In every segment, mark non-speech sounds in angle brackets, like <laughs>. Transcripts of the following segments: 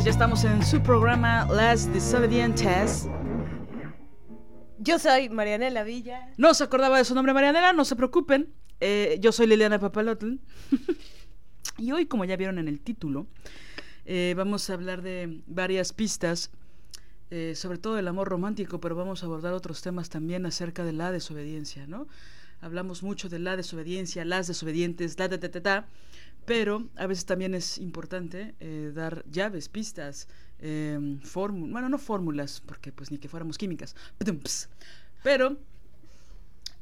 Noches. Ya estamos en su programa Las Desobedientes. Yo soy Marianela Villa. No se acordaba de su nombre, Marianela, no se preocupen. Eh, yo soy Liliana Papalotl. <laughs> y hoy, como ya vieron en el título, eh, vamos a hablar de varias pistas, eh, sobre todo del amor romántico, pero vamos a abordar otros temas también acerca de la desobediencia, ¿no? Hablamos mucho de la desobediencia, las desobedientes, la, ta, ta, ta, ta pero a veces también es importante eh, dar llaves, pistas, eh, fórmulas, bueno, no fórmulas, porque pues ni que fuéramos químicas, pero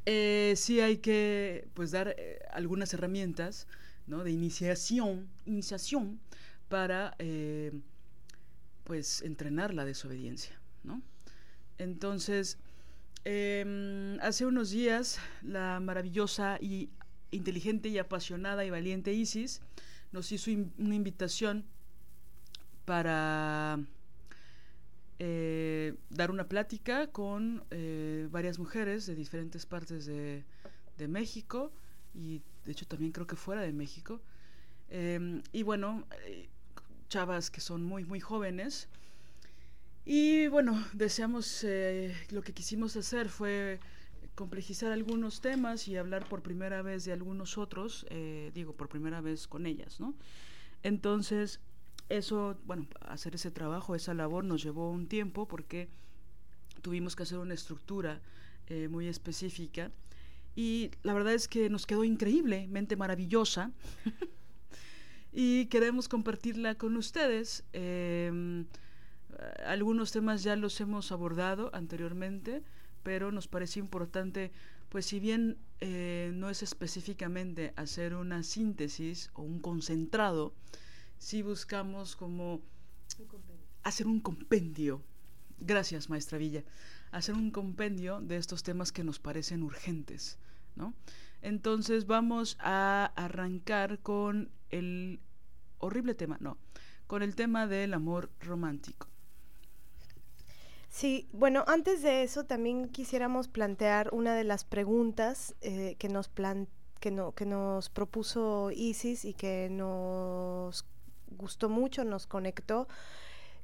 eh, sí hay que pues dar eh, algunas herramientas ¿no? de iniciación, iniciación para pues entrenar la desobediencia, ¿no? Entonces, em, hace unos días la maravillosa y inteligente y apasionada y valiente Isis nos hizo una invitación para eh, dar una plática con eh, varias mujeres de diferentes partes de, México y de hecho también creo que fuera de México. Em, y bueno, eh, chavas que son muy, muy jóvenes. Y bueno, deseamos, lo que quisimos hacer fue complejizar algunos temas y hablar por primera vez de algunos otros, eh, digo, por primera vez con ellas, ¿no? Entonces, eso, bueno, hacer ese trabajo, esa labor nos llevó un tiempo porque tuvimos que hacer una estructura eh, muy específica y la verdad es que nos quedó increíblemente maravillosa <laughs> y queremos compartirla con ustedes. Em, algunos temas ya los hemos abordado anteriormente, pero nos parece importante, pues si bien eh, no es específicamente hacer una síntesis o un concentrado, sí buscamos como hacer un compendio. Gracias, maestra Villa. Hacer un compendio de estos temas que nos parecen urgentes, ¿no? Entonces vamos a arrancar con el horrible tema, no, con el tema del amor romántico. Sí, bueno, antes de eso también quisiéramos plantear una de las preguntas eh, que, nos que, no, que nos propuso Isis y que nos gustó mucho, nos conectó,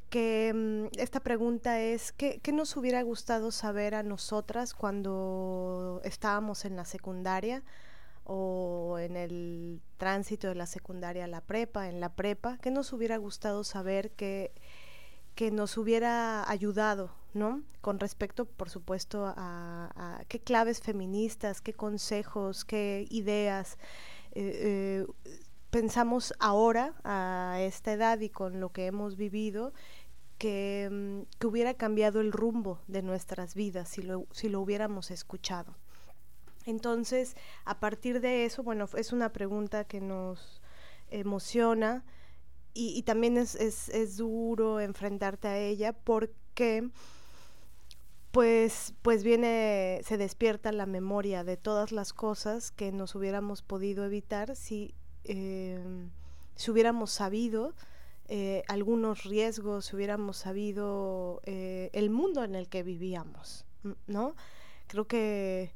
que mm, esta pregunta es, ¿qué, ¿qué, nos hubiera gustado saber a nosotras cuando estábamos en la secundaria o en el tránsito de la secundaria a la prepa, en la prepa? ¿Qué nos hubiera gustado saber que que nos hubiera ayudado, ¿no? Con respecto, por supuesto, a, qué claves feministas, qué consejos, qué ideas eh, eh, pensamos ahora a esta edad y con lo que hemos vivido que, mm, que, hubiera cambiado el rumbo de nuestras vidas si lo, si lo hubiéramos escuchado. Entonces, a partir de eso, bueno, es una pregunta que nos emociona, y, también es, es, es, duro enfrentarte a ella porque pues, pues viene, se despierta la memoria de todas las cosas que nos hubiéramos podido evitar si, eh, si hubiéramos sabido eh, algunos riesgos, si hubiéramos sabido eh, el mundo en el que vivíamos, ¿no? Creo que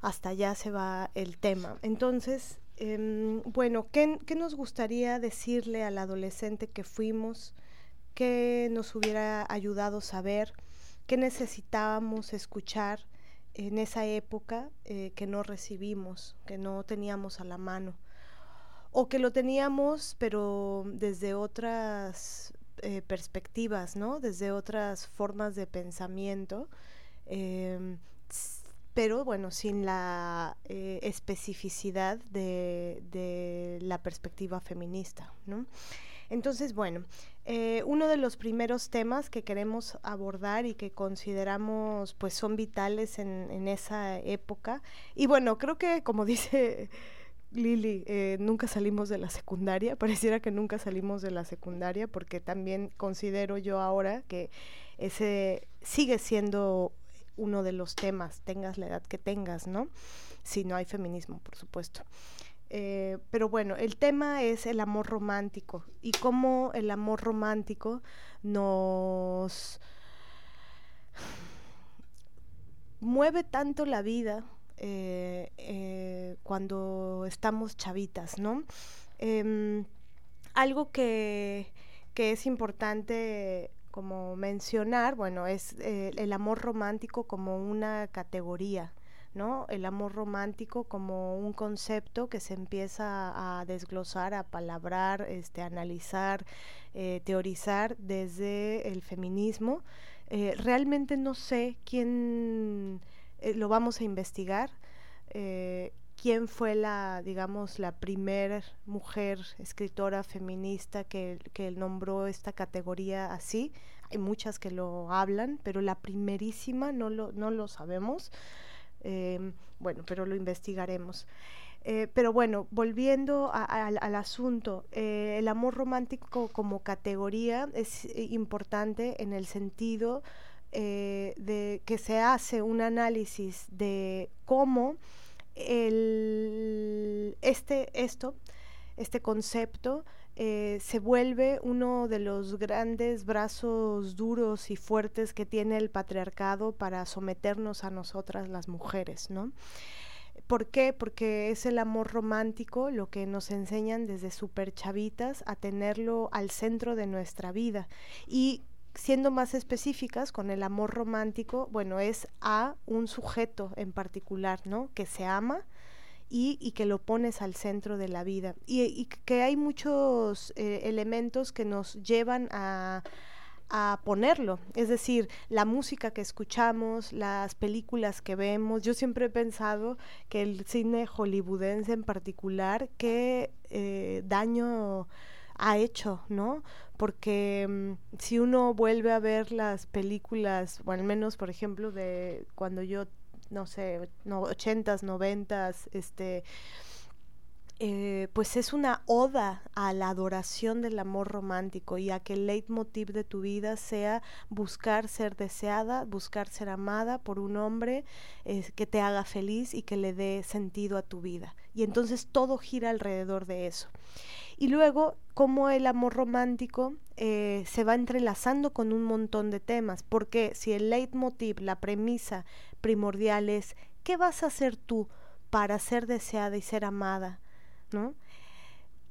hasta allá se va el tema. Entonces, Em, bueno, ¿qué, nos gustaría decirle al adolescente que fuimos? ¿Qué nos hubiera ayudado saber? ¿Qué necesitábamos escuchar en esa época eh, que no recibimos, que no teníamos a la mano? o que lo teníamos, pero desde otras eh, perspectivas, ¿no? Desde otras formas de pensamiento, em, pero bueno, sin la eh, especificidad de, la perspectiva feminista, ¿no? Entonces, bueno, eh, uno de los primeros temas que queremos abordar y que consideramos pues son vitales en, en esa época, y bueno, creo que como <laughs> dice Lili, eh, nunca salimos de la secundaria, pareciera que nunca salimos de la secundaria, porque también considero yo ahora que ese sigue siendo uno de los temas, tengas la edad que tengas, ¿no? Si no hay feminismo, por supuesto. Eh, pero bueno, el tema es el amor romántico y cómo el amor romántico nos mueve tanto la vida eh, eh, cuando estamos chavitas, ¿no? Em, algo que, que, es importante como mencionar, bueno, es eh, el amor romántico como una categoría, ¿no? El amor romántico como un concepto que se empieza a desglosar, a palabrar, este, analizar, teorizar desde el feminismo. realmente no sé quién eh, lo vamos a investigar. Eh, quién fue la, digamos, la primera mujer escritora feminista que, que, nombró esta categoría así. Hay muchas que lo hablan, pero la primerísima no lo, no lo sabemos. Eh, bueno, pero lo investigaremos. pero bueno, volviendo al asunto, el amor romántico como categoría es importante en el sentido eh, de que se hace un análisis de cómo el, este, esto, este concepto eh, se vuelve uno de los grandes brazos duros y fuertes que tiene el patriarcado para someternos a nosotras las mujeres, ¿no? ¿Por qué? Porque es el amor romántico lo que nos enseñan desde super chavitas a tenerlo al centro de nuestra vida. Y siendo más específicas con el amor romántico, bueno, es a un sujeto en particular, ¿no? Que se ama y, y que lo pones al centro de la vida. Y, que hay muchos eh, elementos que nos llevan a, a ponerlo, es decir, la música que escuchamos, las películas que vemos. Yo siempre he pensado que el cine hollywoodense en particular, qué eh, daño ha hecho, ¿no? Porque mm, si uno vuelve a ver las películas, o al menos, por ejemplo, de cuando yo, no sé, no, ochentas, noventas, este, eh, pues es una oda a la adoración del amor romántico y a que el leitmotiv de tu vida sea buscar ser deseada, buscar ser amada por un hombre que te haga feliz y que le dé sentido a tu vida. Y entonces todo gira alrededor de eso. Y luego, cómo el amor romántico eh, se va entrelazando con un montón de temas, porque si el leitmotiv, la premisa primordial es, ¿qué vas a hacer tú para ser deseada y ser amada? ¿No?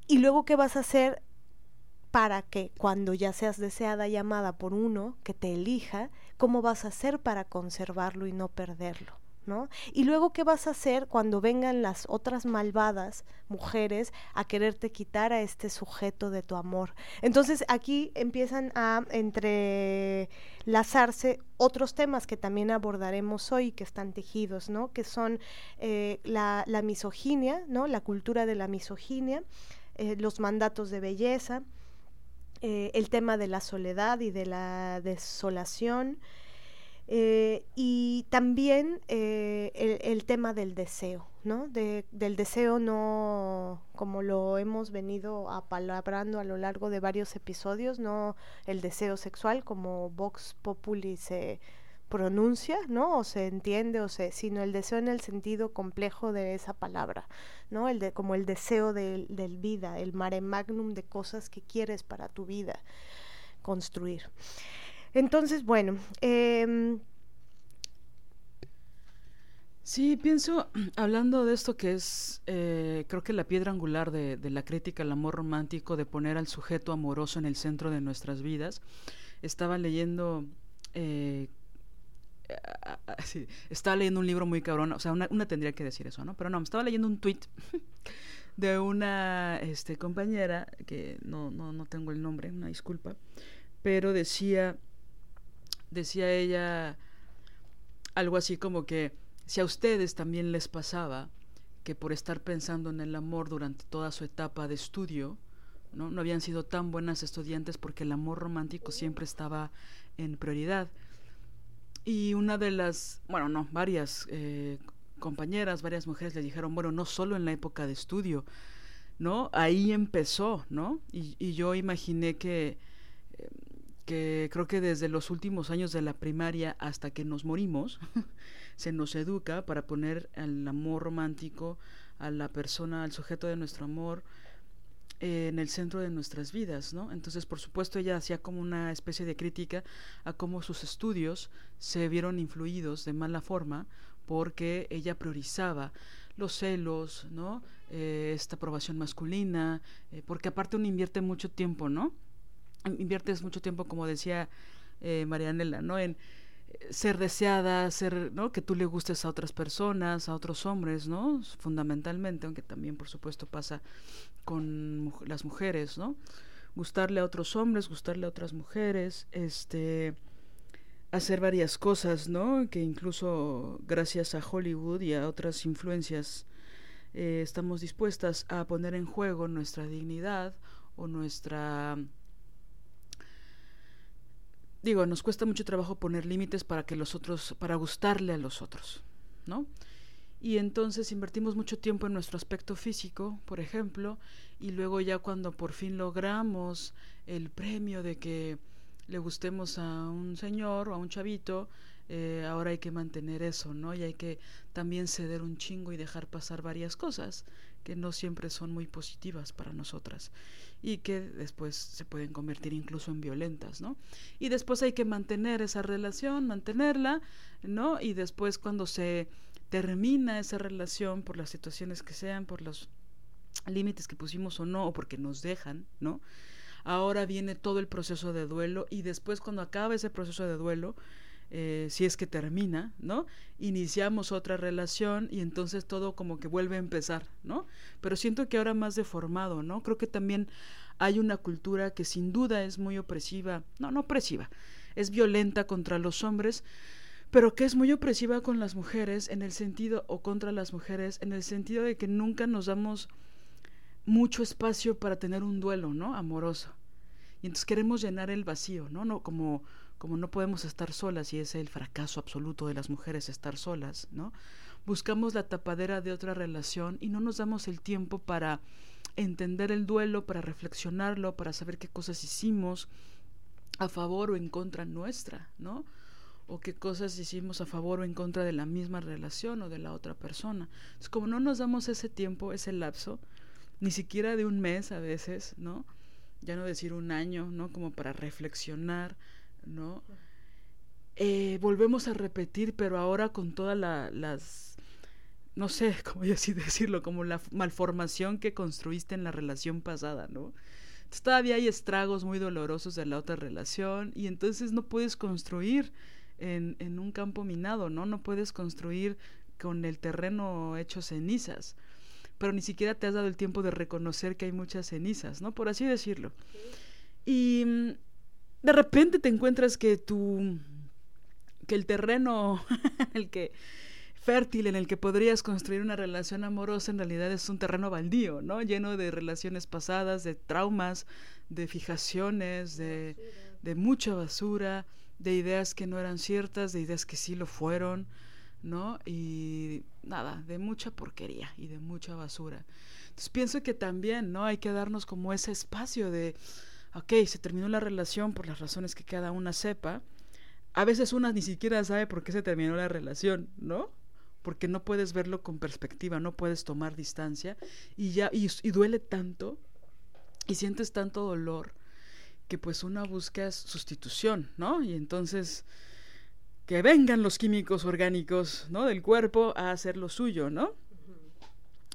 Y luego, ¿qué vas a hacer para que cuando ya seas deseada y amada por uno que te elija, cómo vas a hacer para conservarlo y no perderlo? Y luego, ¿qué vas a hacer cuando vengan las otras malvadas mujeres a quererte quitar a este sujeto de tu amor? Entonces, aquí empiezan a entrelazarse otros temas que también abordaremos hoy, que están tejidos, ¿no? Que son eh, la, la, misoginia, ¿no? La cultura de la misoginia, eh, los mandatos de belleza, eh, el tema de la soledad y de la desolación, eh, y también eh, el, tema del deseo, ¿no? De, del deseo no, como lo hemos venido apalabrando a lo largo de varios episodios, no el deseo sexual como Vox Populi se pronuncia, ¿no? O se entiende, o se, sino el deseo en el sentido complejo de esa palabra, ¿no? El de, como el deseo del, del vida, el mare magnum de cosas que quieres para tu vida construir. Entonces, bueno, eh, Sí, pienso, <clears throat> hablando de esto que es, eh, creo que la piedra angular de, la crítica al amor romántico, de poner al sujeto amoroso en el centro de nuestras vidas, estaba leyendo, eh, <laughs> estaba leyendo un libro muy cabrón, o sea, una, una, tendría que decir eso, ¿no? Pero no, estaba leyendo un tweet <laughs> de una este, compañera, que no, no, no tengo el nombre, una disculpa, pero decía, decía ella algo así como que si a ustedes también les pasaba que por estar pensando en el amor durante toda su etapa de estudio, ¿no? no habían sido tan buenas estudiantes porque el amor romántico siempre estaba en prioridad. Y una de las, bueno, no, varias eh, compañeras, varias mujeres le dijeron, bueno, no solo en la época de estudio, ¿no? Ahí empezó, ¿no? Y, y yo imaginé que, eh, que creo que desde los últimos años de la primaria hasta que nos morimos, <laughs> se nos educa para poner al amor romántico, a la persona, al sujeto de nuestro amor, en el centro de nuestras vidas, ¿no? Entonces, por supuesto, ella hacía como una especie de crítica a cómo sus estudios se vieron influidos de mala forma porque ella priorizaba los celos, ¿no? Eh, esta aprobación masculina, eh, porque aparte uno invierte mucho tiempo, ¿no? Inviertes mucho tiempo, como decía eh, Marianela, ¿no? En ser deseada, ser, ¿no? Que tú le gustes a otras personas, a otros hombres, ¿no? Fundamentalmente, aunque también, por supuesto, pasa con las mujeres, ¿no? Gustarle a otros hombres, gustarle a otras mujeres, este hacer varias cosas, ¿no? Que incluso gracias a Hollywood y a otras influencias eh, estamos dispuestas a poner en juego nuestra dignidad o nuestra digo, nos cuesta mucho trabajo poner límites para que los otros, para gustarle a los otros, ¿no? Y entonces invertimos mucho tiempo en nuestro aspecto físico, por ejemplo, y luego ya cuando por fin logramos el premio de que le gustemos a un señor o a un chavito, eh, ahora hay que mantener eso, ¿no? Y hay que también ceder un chingo y dejar pasar varias cosas que no siempre son muy positivas para nosotras y que después se pueden convertir incluso en violentas, ¿no? Y después hay que mantener esa relación, mantenerla, ¿no? Y después cuando se termina esa relación por las situaciones que sean, por los límites que pusimos o no, o porque nos dejan, ¿no? Ahora viene todo el proceso de duelo y después cuando acaba ese proceso de duelo, eh, si es que termina, ¿no? Iniciamos otra relación y entonces todo como que vuelve a empezar, ¿no? Pero siento que ahora más deformado, ¿no? Creo que también hay una cultura que sin duda es muy opresiva, no, no opresiva, es violenta contra los hombres, pero que es muy opresiva con las mujeres en el sentido, o contra las mujeres, en el sentido de que nunca nos damos mucho espacio para tener un duelo, ¿no? Amoroso. Y entonces queremos llenar el vacío, ¿no? No como como no podemos estar solas y es el fracaso absoluto de las mujeres estar solas, ¿no? Buscamos la tapadera de otra relación y no nos damos el tiempo para entender el duelo, para reflexionarlo, para saber qué cosas hicimos a favor o en contra nuestra, ¿no? O qué cosas hicimos a favor o en contra de la misma relación o de la otra persona. Es como no nos damos ese tiempo, ese lapso, ni siquiera de un mes a veces, ¿no? Ya no decir un año, ¿no? Como para reflexionar, ¿no? Eh, volvemos a repetir, pero ahora con todas las, no sé <laughs> cómo así decirlo, como la malformación que construiste en la relación pasada, ¿no? Entonces, todavía hay estragos muy dolorosos de la otra relación y entonces no puedes construir en, en un campo minado, ¿no? No puedes construir con el terreno hecho cenizas, pero ni siquiera te has dado el tiempo de reconocer que hay muchas cenizas, ¿no? Por así decirlo. Y mm, de repente te encuentras que tu que el terreno <laughs> el que fértil en el que podrías construir una relación amorosa en realidad es un terreno baldío, ¿no? Lleno de relaciones pasadas, de traumas, de fijaciones, de, de mucha basura, de ideas que no eran ciertas, de ideas que sí lo fueron, ¿no? Y nada, de mucha porquería y de mucha basura. Entonces pienso que también, ¿no? Hay que darnos como ese espacio de ok, se terminó la relación por las razones que cada una sepa. A veces una ni siquiera sabe por qué se terminó la relación, ¿no? Porque no puedes verlo con perspectiva, no puedes tomar distancia y ya y, duele tanto y sientes tanto dolor que pues una busca sustitución, ¿no? Y entonces que vengan los químicos orgánicos, ¿no? Del cuerpo a hacer lo suyo, ¿no?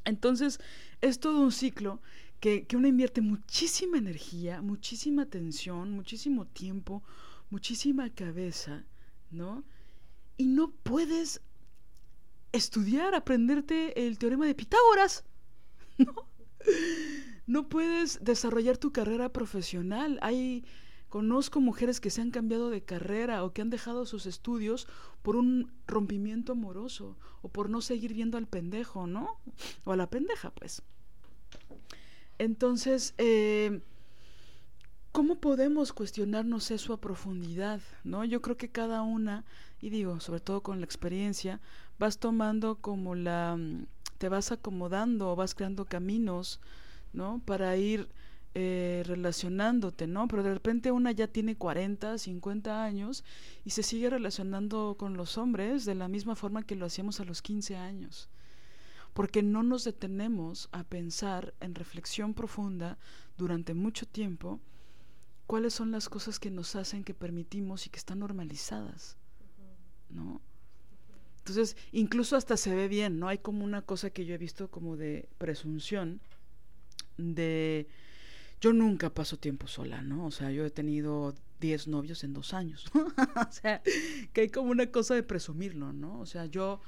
Entonces es todo un ciclo que, que uno invierte muchísima energía, muchísima atención, muchísimo tiempo, muchísima cabeza, ¿no? Y no puedes estudiar, aprenderte el teorema de Pitágoras, <laughs> ¿no? no puedes desarrollar tu carrera profesional. Hay conozco mujeres que se han cambiado de carrera o que han dejado sus estudios por un rompimiento amoroso o por no seguir viendo al pendejo, ¿no? O a la pendeja, pues. Entonces, eh, ¿cómo podemos cuestionarnos eso a profundidad? ¿no? Yo creo que cada una, y digo, sobre todo con la experiencia, vas tomando como la, mm, te vas acomodando, vas creando caminos, ¿no? Para ir eh, relacionándote, ¿no? Pero de repente una ya tiene 40, 50 años y se sigue relacionando con los hombres de la misma forma que lo hacíamos a los 15 años. Porque no nos detenemos a pensar en reflexión profunda durante mucho tiempo cuáles son las cosas que nos hacen, que permitimos y que están normalizadas, ¿no? Entonces, incluso hasta se ve bien, ¿no? Hay como una cosa que yo he visto como de presunción, de... Yo nunca paso tiempo sola, ¿no? O sea, yo he tenido 10 novios en dos años. <laughs> o sea, que hay como una cosa de presumirlo, ¿no? O sea, yo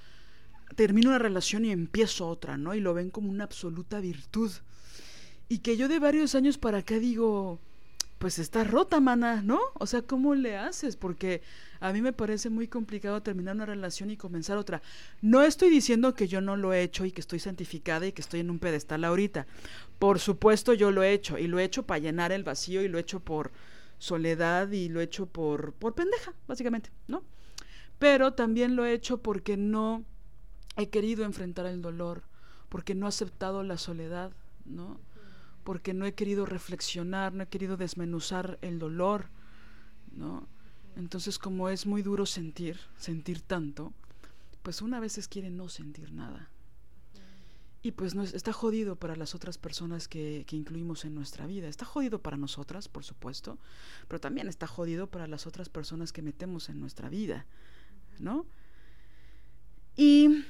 termino una relación y empiezo otra, ¿no? Y lo ven como una absoluta virtud. Y que yo de varios años para acá digo, pues está rota, mana, ¿no? O sea, ¿cómo le haces? Porque a mí me parece muy complicado terminar una relación y comenzar otra. No estoy diciendo que yo no lo he hecho y que estoy santificada y que estoy en un pedestal ahorita. Por supuesto yo lo he hecho y lo he hecho para llenar el vacío y lo he hecho por soledad y lo he hecho por por pendeja, básicamente, ¿no? Pero también lo he hecho porque no he querido enfrentar el dolor, porque no he aceptado la soledad, ¿no? porque no he querido reflexionar, no he querido desmenuzar el dolor, ¿no? Entonces, como es muy duro sentir, sentir tanto, pues una vez quiere no sentir nada. Y pues no, está jodido para las otras personas que, que incluimos en nuestra vida. Está jodido para nosotras, por supuesto, pero también está jodido para las otras personas que metemos en nuestra vida, ¿no? Y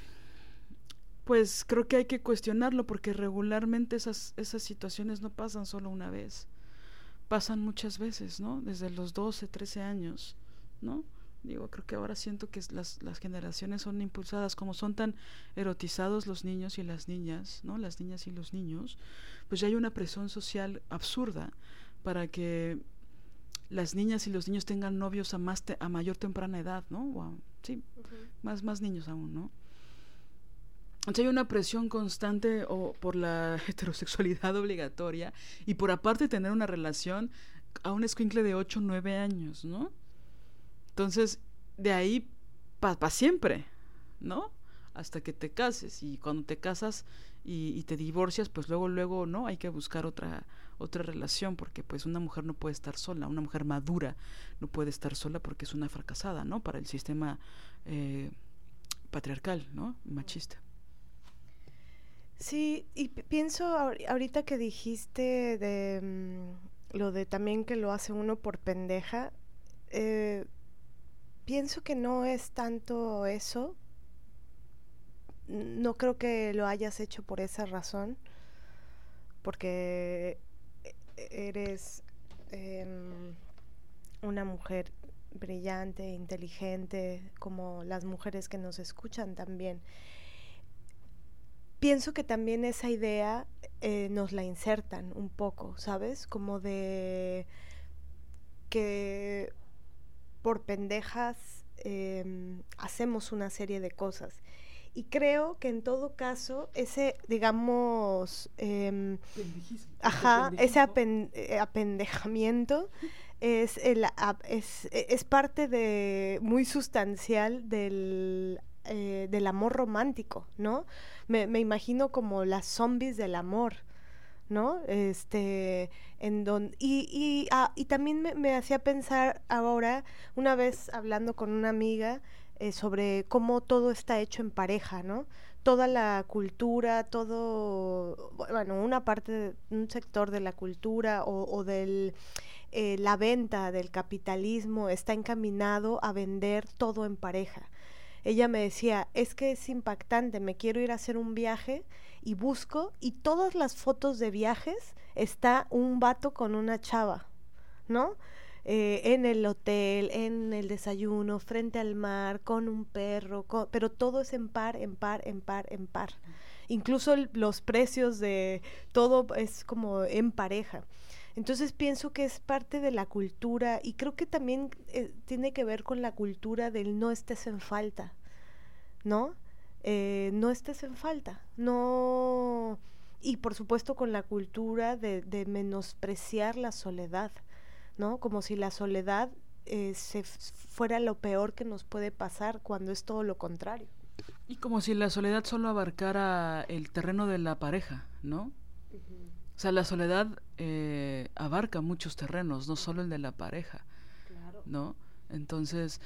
pues creo que hay que cuestionarlo porque regularmente esas, esas situaciones no pasan solo una vez, pasan muchas veces, ¿no? Desde los 12, 13 años, ¿no? Digo, creo que ahora siento que las, las generaciones son impulsadas, como son tan erotizados los niños y las niñas, ¿no? Las niñas y los niños, pues ya hay una presión social absurda para que las niñas y los niños tengan novios a más a mayor temprana edad, ¿no? sí, más, más niños aún, ¿no? Entonces hay una presión constante o por la <laughs> heterosexualidad obligatoria y por aparte tener una relación a un escuincle de 8 o 9 años, ¿no? Entonces, de ahí para siempre, ¿no? Hasta que te cases y cuando te casas y, y, te divorcias, pues luego, luego, ¿no? Hay que buscar otra, otra relación porque pues una mujer no puede estar sola, una mujer madura no puede estar sola porque es una fracasada, ¿no? Para el sistema eh, patriarcal, ¿no? Machista. Sí, y pienso ahorita que dijiste de mm, lo de también que lo hace uno por pendeja, eh, pienso que no es tanto eso. No creo que lo hayas hecho por esa razón, porque e-, eres em, una mujer brillante, inteligente, como las mujeres que nos escuchan también pienso que también esa idea eh, nos la insertan un poco, ¿sabes? Como de que por pendejas em, hacemos una serie de cosas. Y creo que en todo caso, ese, digamos, eh, ajá, ese eh, apendejamiento es, el, es, es parte de muy sustancial del eh, del amor romántico, ¿no? Me, me, imagino como las zombies del amor, ¿no? Este, en don, y, y, ah, y también me, me, hacía pensar ahora, una vez hablando con una amiga, eh, sobre cómo todo está hecho en pareja, ¿no? Toda la cultura, todo, bueno, una parte, un sector de la cultura o, o del... Eh, la venta del capitalismo está encaminado a vender todo en pareja ella me decía, es que es impactante, me quiero ir a hacer un viaje y busco y todas las fotos de viajes está un vato con una chava, ¿no? Eh, en el hotel, en el desayuno, frente al mar, con un perro, pero todo es en par, en par, en par, en par. incluso los precios de todo es como en pareja. Entonces pienso que es parte de la cultura y creo que también eh, tiene que ver con la cultura del no estés en falta, ¿no? Eh, no estés en falta, no... Y por supuesto con la cultura de, menospreciar la soledad, ¿no? Como si la soledad eh, se fuera lo peor que nos puede pasar cuando es todo lo contrario. Y como si la soledad solo abarcara el terreno de la pareja, ¿no? O sea, la soledad eh, abarca muchos terrenos, no solo el de la pareja, ¿no? Entonces,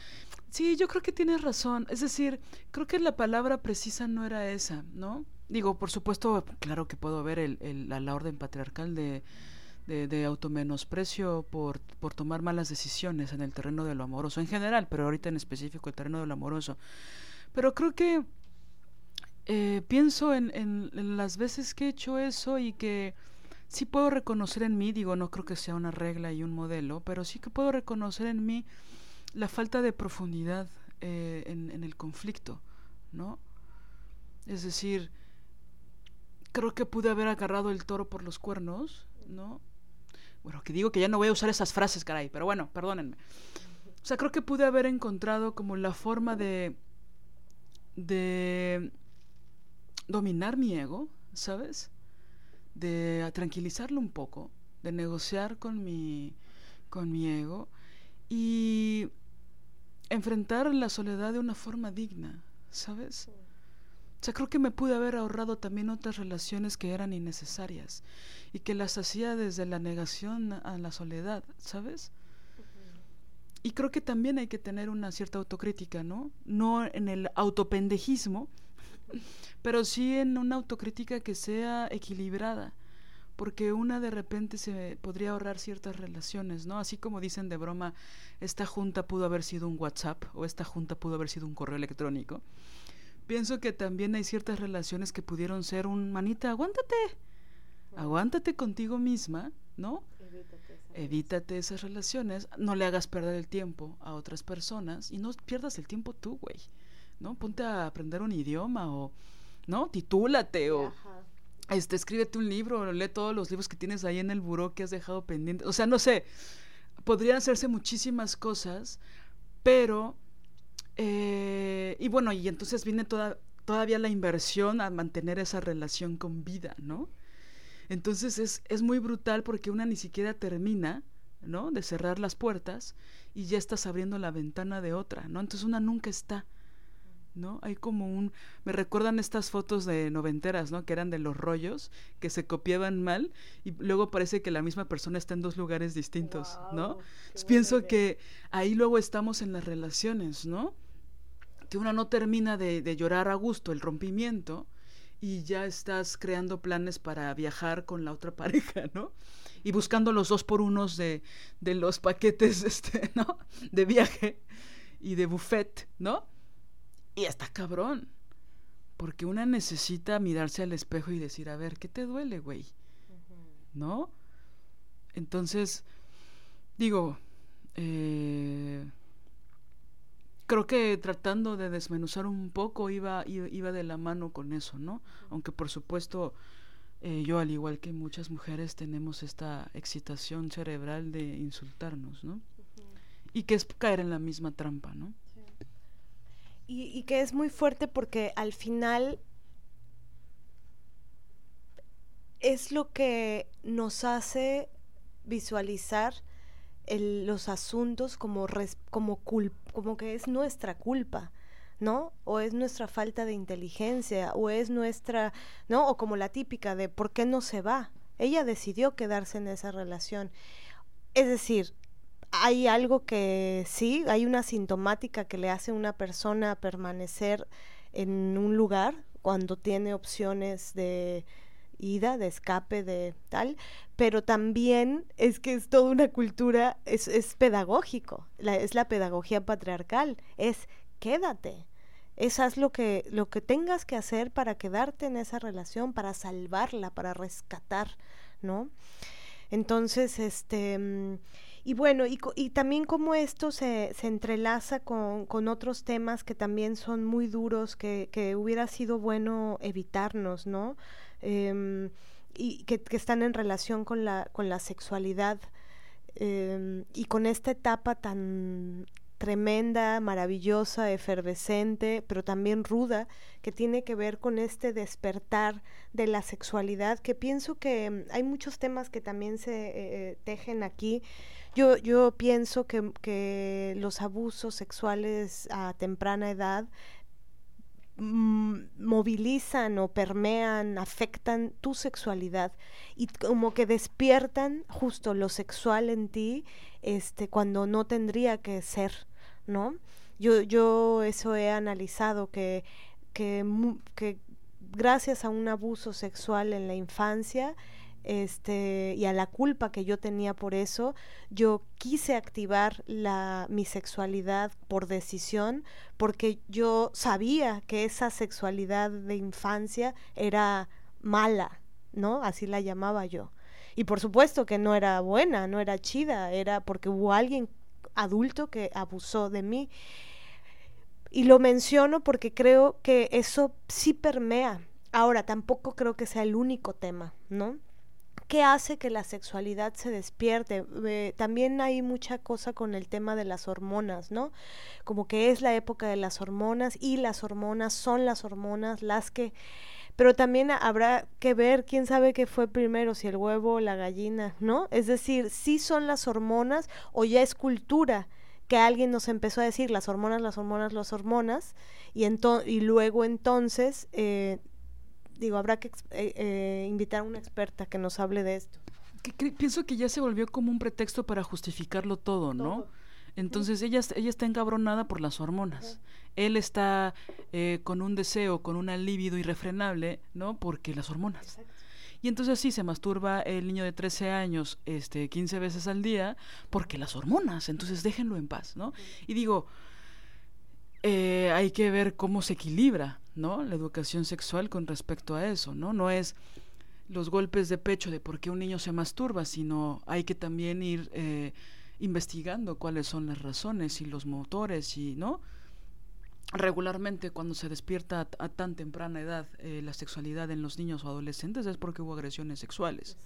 sí, yo creo que tienes razón. Es decir, creo que la palabra precisa no era esa, ¿no? Digo, por supuesto, claro que puedo ver el, la, orden patriarcal de, de, de automenosprecio por, por tomar malas decisiones en el terreno de lo amoroso, en general, pero ahorita en específico el terreno de lo amoroso. Pero creo que eh, pienso en, en las veces que he hecho eso y que sí puedo reconocer en mí, digo, no creo que sea una regla y un modelo, pero sí que puedo reconocer en mí la falta de profundidad eh, en, el conflicto, ¿no? Es decir, creo que pude haber agarrado el toro por los cuernos, ¿no? Bueno, que digo que ya no voy a usar esas frases, caray, pero bueno, perdónenme. O sea, creo que pude haber encontrado como la forma de de dominar mi ego, ¿sabes? De tranquilizarlo un poco, de negociar con mi, con mi ego y enfrentar la soledad de una forma digna, ¿sabes? O sea, creo que me pude haber ahorrado también otras relaciones que eran innecesarias y que las hacía desde la negación a la soledad, ¿sabes? Y creo que también hay que tener una cierta autocrítica, ¿no? No en el autopendejismo, pero sí en una autocrítica que sea equilibrada, porque una de repente se podría ahorrar ciertas relaciones, ¿no? Así como dicen de broma, esta junta pudo haber sido un WhatsApp o esta junta pudo haber sido un correo electrónico. Pienso que también hay ciertas relaciones que pudieron ser un manita, aguántate, aguántate contigo misma, ¿no? Evítate esas relaciones, no le hagas perder el tiempo a otras personas y no pierdas el tiempo tú, güey. ¿No? Ponte a aprender un idioma o, ¿no? Titúlate o... Este, escríbete un libro, o lee todos los libros que tienes ahí en el buró que has dejado pendiente. O sea, no sé, podrían hacerse muchísimas cosas, pero... Eh, y bueno, y entonces viene toda, todavía la inversión a mantener esa relación con vida, ¿no? Entonces es, es muy brutal porque una ni siquiera termina, ¿no? De cerrar las puertas y ya estás abriendo la ventana de otra, ¿no? Entonces una nunca está. ¿No? Hay como un... Me recuerdan estas fotos de noventeras, ¿no? Que eran de los rollos, que se copiaban mal y luego parece que la misma persona está en dos lugares distintos, ¿no? pienso que ahí luego estamos en las relaciones, ¿no? Que una no termina de, de llorar a gusto el rompimiento y ya estás creando planes para viajar con la otra <laughs> pareja, ¿no? Y buscando los dos por unos de, de los paquetes, <laughs> este, ¿no? De viaje y de buffet, ¿no? Y está cabrón. Porque una necesita mirarse al espejo y decir, a ver, ¿qué te duele, güey? ¿No? Entonces, digo, eh, creo que tratando de desmenuzar un poco iba, iba, de la mano con eso, ¿no? Aunque por supuesto eh, yo, al igual que muchas mujeres, tenemos esta excitación cerebral de insultarnos, ¿no? Y que es caer en la misma trampa, ¿no? Y, que es muy fuerte porque al final es lo que nos hace visualizar los asuntos como, como, como que es nuestra culpa, ¿no? O es nuestra falta de inteligencia, o es nuestra, ¿no? O como la típica de ¿por qué no se va? Ella decidió quedarse en esa relación. Es decir, hay algo que sí, hay una sintomática que le hace a una persona permanecer en un lugar cuando tiene opciones de ida, de escape, de tal, pero también es que es toda una cultura, es, es pedagógico, es la pedagogía patriarcal, es quédate, es haz lo que, lo que tengas que hacer para quedarte en esa relación, para salvarla, para rescatar, ¿no? Entonces, este, mm, Y bueno, y, también cómo esto se, se entrelaza con, con, otros temas que también son muy duros, que, que hubiera sido bueno evitarnos, ¿no? Eh, y que, que, están en relación con la, con la sexualidad eh, y con esta etapa tan tremenda, maravillosa, efervescente, pero también ruda, que tiene que ver con este despertar de la sexualidad, que pienso que mm, hay muchos temas que también se eh, eh, tejen aquí. Yo, pienso que, que los abusos sexuales a temprana edad mm, movilizan o permean, afectan tu sexualidad y como que despiertan justo lo sexual en ti este cuando no tendría que ser ¿no? Yo, yo eso he analizado, que, que, gracias a un abuso sexual en la infancia, este y a la culpa que yo tenía por eso, yo quise activar la mi sexualidad por decisión porque yo sabía que esa sexualidad de infancia era mala, ¿no? Así la llamaba yo. Y por supuesto que no era buena, no era chida, era porque hubo alguien adulto que abusó de mí. Y lo menciono porque creo que eso sí permea. Ahora, tampoco creo que sea el único tema, ¿no? ¿Qué hace que la sexualidad se despierte? Eh, también hay mucha cosa con el tema de las hormonas, ¿no? Como que es la época de las hormonas y las hormonas son las hormonas las que pero también habrá que ver quién sabe qué fue primero, si el huevo o la gallina, ¿no? Es decir, si son las hormonas o ya es cultura que alguien nos empezó a decir las hormonas, las hormonas, las hormonas, y, y luego entonces, eh, digo, habrá que eh, eh, invitar a una experta que nos hable de esto. pienso que ya se volvió como un pretexto para justificarlo todo, ¿no? Entonces ella, ella está encabronada por las hormonas. Él está eh, con un deseo, con un libido irrefrenable, ¿no? Porque las hormonas. Y entonces sí, se masturba el niño de 13 años este, 15 veces al día porque las hormonas. Entonces déjenlo en paz, ¿no? Y digo, eh, hay que ver cómo se equilibra, ¿no? La educación sexual con respecto a eso, ¿no? No es los golpes de pecho de por qué un niño se masturba, sino hay que también ir... Eh, investigando cuáles son las razones y los motores y no regularmente cuando se despierta a, tan temprana edad eh, la sexualidad en los niños o adolescentes es porque hubo agresiones sexuales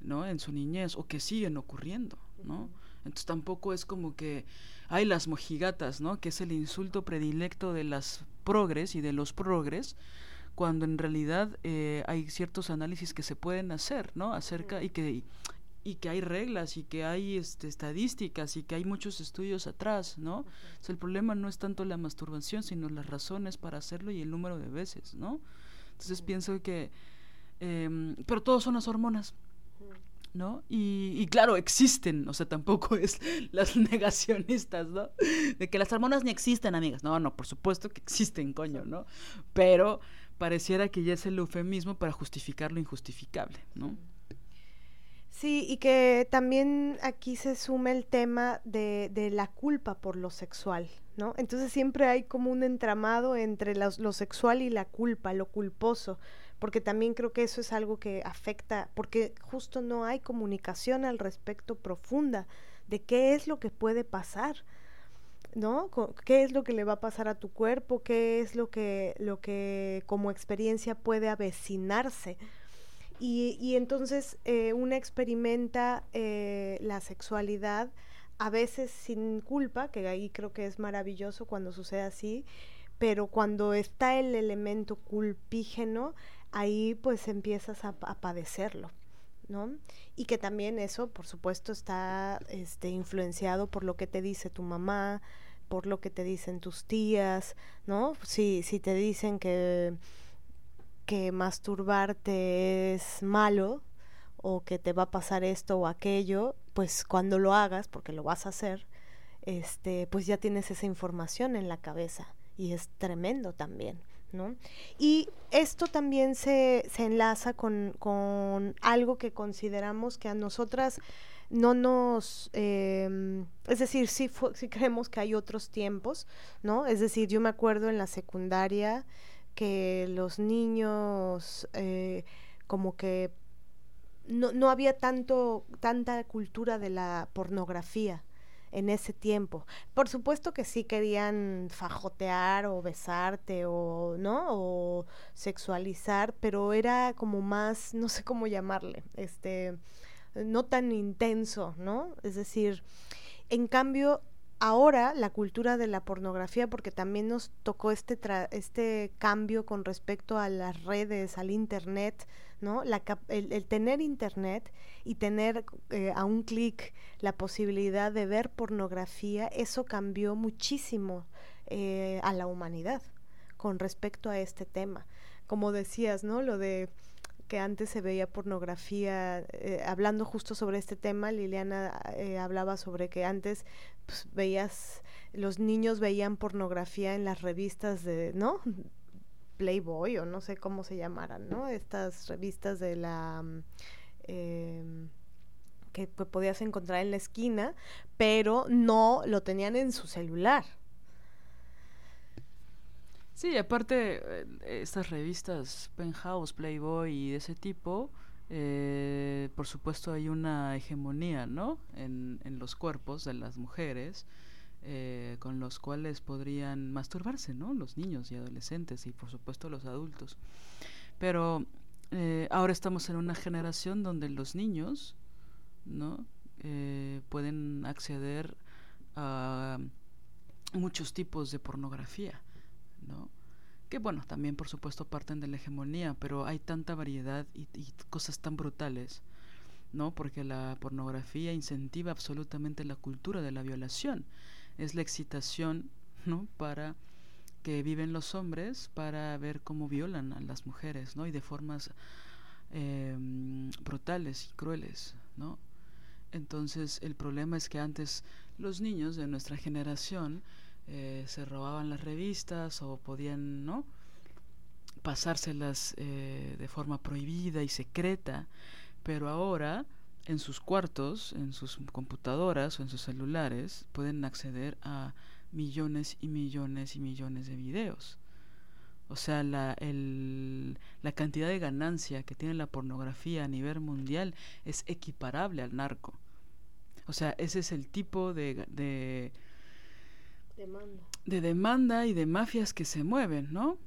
no en su niñez o que siguen ocurriendo no entonces tampoco es como que hay las mojigatas no que es el insulto predilecto de las progres y de los progres cuando en realidad eh, hay ciertos análisis que se pueden hacer no acerca y que y que hay reglas y que hay este, estadísticas y que hay muchos estudios atrás, ¿no? el problema no es tanto la masturbación, sino las razones para hacerlo y el número de veces, ¿no? Entonces pienso que, eh, pero todos son las hormonas, ¿no? Y, y, claro, existen, o sea, tampoco <laughs> es las negacionistas, ¿no? De que las hormonas ni existen, amigas. No, no, por supuesto que existen, coño, ¿no? Pero pareciera que ya es el eufemismo para justificar lo injustificable, ¿no? Sí, y que también aquí se suma el tema de, de la culpa por lo sexual, ¿no? Entonces siempre hay como un entramado entre lo, sexual y la culpa, lo culposo, porque también creo que eso es algo que afecta, porque justo no hay comunicación al respecto profunda de qué es lo que puede pasar. ¿no? ¿Qué es lo que le va a pasar a tu cuerpo? ¿Qué es lo que, lo que como experiencia puede avecinarse? Y, entonces eh, una experimenta eh, la sexualidad a veces sin culpa, que ahí creo que es maravilloso cuando sucede así, pero cuando está el elemento culpígeno, ahí pues empiezas a, padecerlo. ¿no? Y que también eso, por supuesto, está este, influenciado por lo que te dice tu mamá, por lo que te dicen tus tías, ¿no? Si, si te dicen que que masturbarte es malo o que te va a pasar esto o aquello, pues cuando lo hagas, porque lo vas a hacer, este, pues ya tienes esa información en la cabeza y es tremendo también. ¿No? Y esto también se, se enlaza con, con, algo que consideramos que a nosotras no nos, eh, es decir, sí, sí creemos que hay otros tiempos, ¿no? Es decir, yo me acuerdo en la secundaria, que los niños eh, como que no, no había tanto, tanta cultura de la pornografía en ese tiempo. Por supuesto que sí querían fajotear o besarte o, ¿no? O sexualizar, pero era como más, no sé cómo llamarle, este, no tan intenso, ¿no? Es decir, en cambio, ahora la cultura de la pornografía, porque también nos tocó este, este cambio con respecto a las redes, al Internet, ¿no? El, tener Internet y tener eh, a un clic la posibilidad de ver pornografía, eso cambió muchísimo eh, a la humanidad con respecto a este tema. Como decías, ¿no? Lo de que antes se veía pornografía, eh, hablando justo sobre este tema, Liliana hablaba sobre que antes pues, veías, los niños veían pornografía en las revistas de, ¿no? Playboy o no sé cómo se llamaran, ¿no? Estas revistas de la... Mm, em, que, podías encontrar en la esquina, pero no lo tenían en su celular. Sí, aparte, eh, estas revistas Penthouse, Playboy y de ese tipo, eh, por supuesto hay una hegemonía, ¿no? En, los cuerpos de las mujeres eh, con los cuales podrían masturbarse, ¿no? Los niños y adolescentes y por supuesto los adultos. Pero eh, ahora estamos en una generación donde los niños, ¿no? Eh, pueden acceder a muchos tipos de pornografía, ¿no? Que bueno, también por supuesto parten de la hegemonía, pero hay tanta variedad y, cosas tan brutales, ¿no? Porque la pornografía incentiva absolutamente la cultura de la violación es la excitación, ¿no? Para que viven los hombres para ver cómo violan a las mujeres, ¿no? Y de formas em, brutales y crueles, ¿no? Entonces el problema es que antes los niños de nuestra generación eh, se robaban las revistas o podían, ¿no? pasárselas eh, de forma prohibida y secreta, pero ahora en sus cuartos, en sus computadoras o en sus celulares, pueden acceder a millones y millones y millones de videos. O sea, la, el, la cantidad de ganancia que tiene la pornografía a nivel mundial es equiparable al narco. O sea, ese es el tipo de, de, de demanda y de mafias que se mueven, ¿no?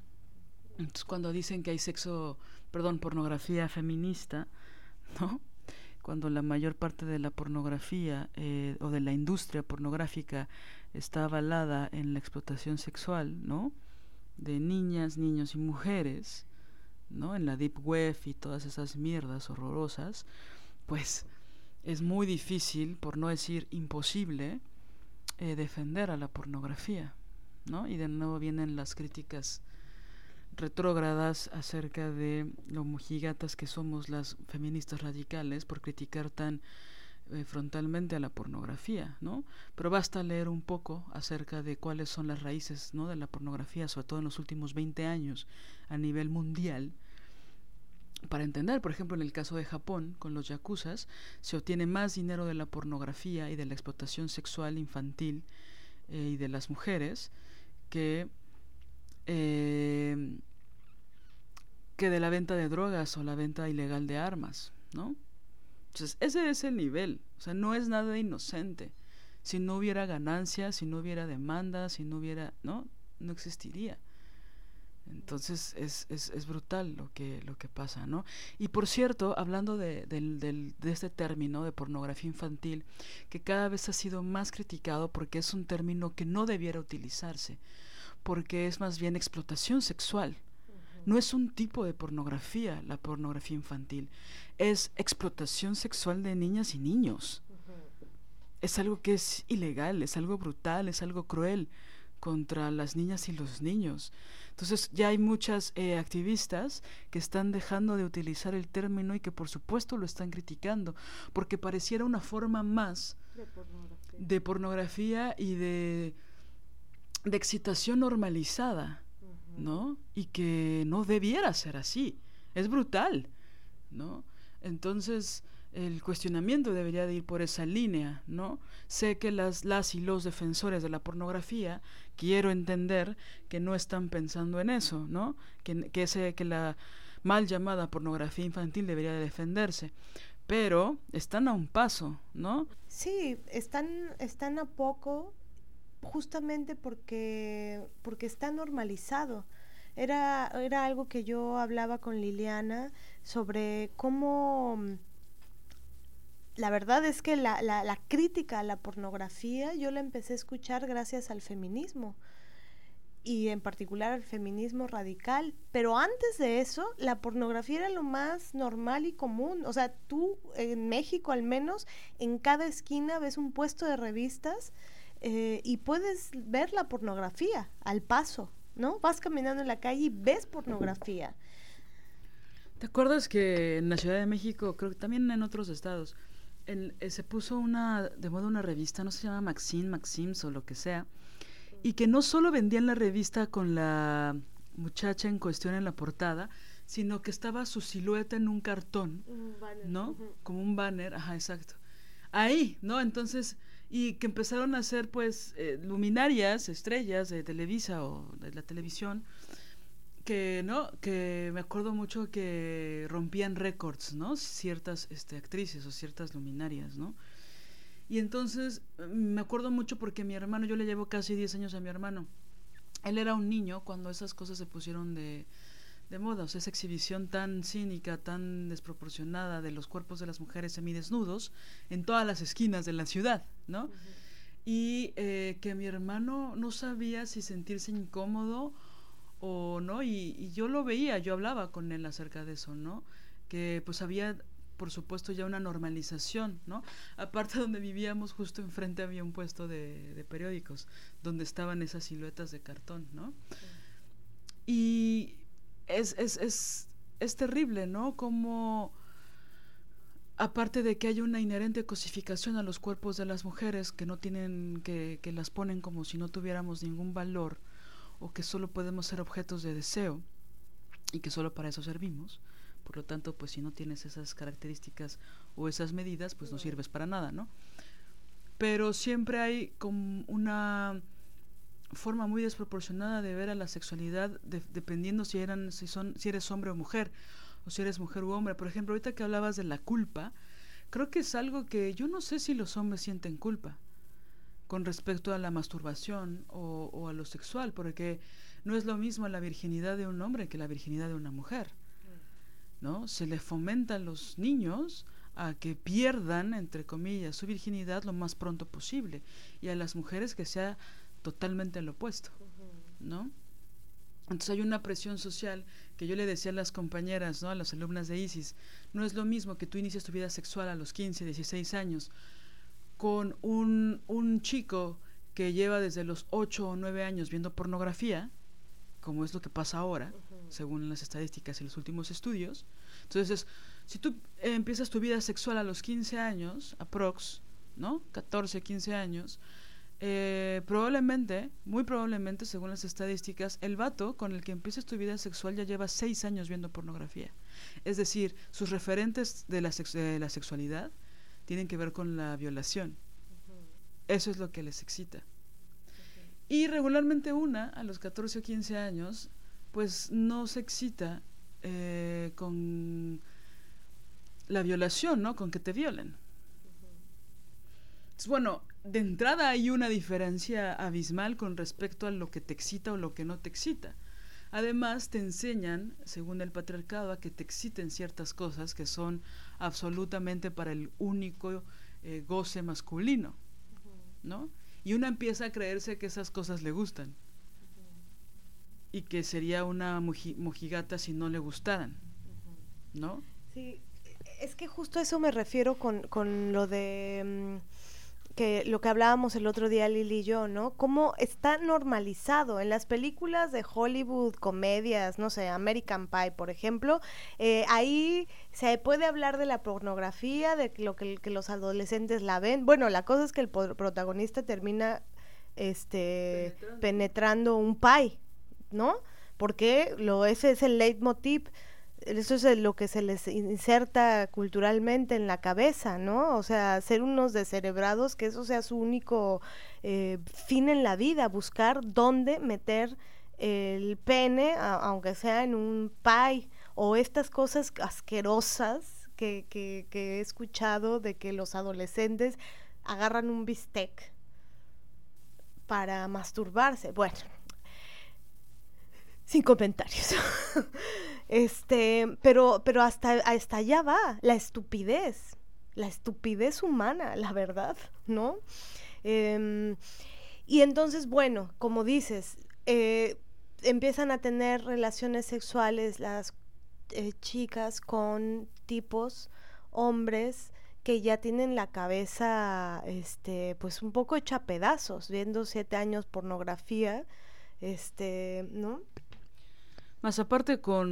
Entonces, cuando dicen que hay sexo, perdón, pornografía feminista, <laughs> ¿no? cuando la mayor parte de la pornografía eh, o de la industria pornográfica está avalada en la explotación sexual, ¿no? De niñas, niños y mujeres, ¿no? En la deep web y todas esas mierdas horrorosas, pues es muy difícil, por no decir imposible, eh, defender a la pornografía, ¿no? Y de nuevo vienen las críticas retrógradas acerca de lo mojigatas que somos las feministas radicales por criticar tan eh, frontalmente a la pornografía, ¿no? Pero basta leer un poco acerca de cuáles son las raíces, ¿no? de la pornografía, sobre todo en los últimos 20 años a nivel mundial, para entender, por ejemplo, en el caso de Japón, con los yakuzas, se obtiene más dinero de la pornografía y de la explotación sexual infantil eh, y de las mujeres que eh, que de la venta de drogas o la venta ilegal de armas, ¿no? Entonces, ese es el nivel, o sea, no es nada inocente. Si no hubiera ganancia, si no hubiera demanda, si no hubiera, ¿no? No existiría. Entonces es, es, es, brutal lo que, lo que pasa, ¿no? Y por cierto, hablando de, del, del, de este término de pornografía infantil, que cada vez ha sido más criticado porque es un término que no debiera utilizarse porque es más bien explotación sexual. No es un tipo de pornografía, la pornografía infantil. Es explotación sexual de niñas y niños. Es algo que es ilegal, es algo brutal, es algo cruel contra las niñas y los niños. Entonces ya hay muchas eh, activistas que están dejando de utilizar el término y que por supuesto lo están criticando, porque pareciera una forma más de pornografía y de de excitación normalizada, ¿no? Y que no debiera ser así. Es brutal, ¿no? Entonces, el cuestionamiento debería de ir por esa línea, ¿no? Sé que las, las y los defensores de la pornografía quiero entender que no están pensando en eso, ¿no? Que, que, que la mal llamada pornografía infantil debería de defenderse. Pero están a un paso, ¿no? Sí, están, están a poco justamente porque, porque está normalizado. Era, era algo que yo hablaba con Liliana sobre cómo la verdad es que la, la, la, crítica a la pornografía yo la empecé a escuchar gracias al feminismo y en particular al feminismo radical. Pero antes de eso, la pornografía era lo más normal y común. O sea, tú en México al menos, en cada esquina ves un puesto de revistas eh, y puedes ver la pornografía al paso, ¿no? Vas caminando en la calle y ves pornografía. ¿Te acuerdas que en la Ciudad de México, creo que también en otros estados, eh, se puso una de moda una revista, no se llama Maxine, Maxims o lo que sea, y que no solo vendían la revista con la muchacha en cuestión en la portada, sino que estaba su silueta en un cartón, ¿no? Como un banner, ajá, exacto. Ahí, ¿no? Entonces, y que empezaron a hacer pues eh, luminarias, estrellas de Televisa o de la televisión, que, ¿no? Que me acuerdo mucho que rompían récords, ¿no? Ciertas este, actrices o ciertas luminarias, ¿no? Y entonces me acuerdo mucho porque mi hermano, yo le llevo casi 10 años a mi hermano. Él era un niño cuando esas cosas se pusieron de, de moda, o sea, esa exhibición tan cínica, tan desproporcionada de los cuerpos de las mujeres semidesnudos en todas las esquinas de la ciudad, ¿no? Y eh, que mi hermano no sabía si sentirse incómodo no, y, y, yo lo veía, yo hablaba con él acerca de eso, ¿no? Que pues había por supuesto ya una normalización, ¿no? Aparte <laughs> donde vivíamos, justo enfrente había un puesto de, periódicos, donde estaban esas siluetas de cartón, ¿no? Y es, es, es, es terrible, ¿no? Como aparte de que hay una inherente cosificación a los cuerpos de las mujeres que no tienen, que, que las ponen como si no tuviéramos ningún valor o que solo podemos ser objetos de deseo y que solo para eso servimos, por lo tanto, pues si no tienes esas características o esas medidas, pues no sirves para nada, ¿no? Pero siempre hay como una forma muy desproporcionada de ver a la sexualidad dependiendo si eran si son si eres hombre o mujer o si eres mujer u hombre. Por ejemplo, ahorita que hablabas de la culpa, creo que es algo que yo no sé si los hombres sienten culpa con respecto a la masturbación o, o a lo sexual, porque no es lo mismo la virginidad de un hombre que la virginidad de una mujer. ¿no? Se les fomenta a los niños a que pierdan, entre comillas, su virginidad lo más pronto posible y a las mujeres que sea totalmente lo opuesto, ¿no? Entonces hay una presión social que yo le decía a las compañeras, ¿no? a las alumnas de ISIS, no es lo mismo que tú inicies tu vida sexual a los 15, 16 años con un, un chico que lleva desde los 8 o 9 años viendo pornografía, como es lo que pasa ahora, según las estadísticas y los últimos estudios. Entonces, si tú empiezas tu vida sexual a los 15 años, aprox, ¿no? 14, 15 años, eh, probablemente, muy probablemente, según las estadísticas, el vato con el que empieces tu vida sexual ya lleva 6 años viendo pornografía. Es decir, sus referentes de la, de la sexualidad tienen que ver con la violación. Eso es lo que les excita. Y regularmente una, a los 14 o 15 años, pues no se excita eh, con la violación, ¿no? Con que te violen. bueno, de entrada hay una diferencia abismal con respecto a lo que te excita o lo que no te excita. Además, te enseñan, según el patriarcado, a que te exciten ciertas cosas que son absolutamente para el único eh, goce masculino, ¿no? Y uno empieza a creerse que esas cosas le gustan y que sería una mojigata si no le gustaran, ¿no? Sí, es que justo a eso me refiero con, con lo de mm, que lo que hablábamos el otro día Lili y yo, ¿no? Cómo está normalizado en las películas de Hollywood, comedias, no sé, American Pie, por ejemplo, eh, ahí se puede hablar de la pornografía, de lo que, que, los adolescentes la ven. Bueno, la cosa es que el protagonista termina este penetrando, penetrando un pie, ¿no? Porque lo, ese es el leitmotiv, eso es lo que se les inserta culturalmente en la cabeza, ¿no? O sea, ser unos descerebrados, que eso sea su único eh, fin en la vida, buscar dónde meter el pene, aunque sea en un pie o estas cosas asquerosas que, que, que he escuchado de que los adolescentes agarran un bistec para masturbarse. Bueno, sin comentarios. <laughs> este, pero, pero hasta, hasta allá va la estupidez, la estupidez humana, la verdad, ¿no? Em, y entonces, bueno, como dices, eh, empiezan a tener relaciones sexuales las eh, chicas con tipos, hombres, que ya tienen la cabeza, este, pues un poco hecha pedazos, viendo siete años pornografía, este, ¿no? Más aparte con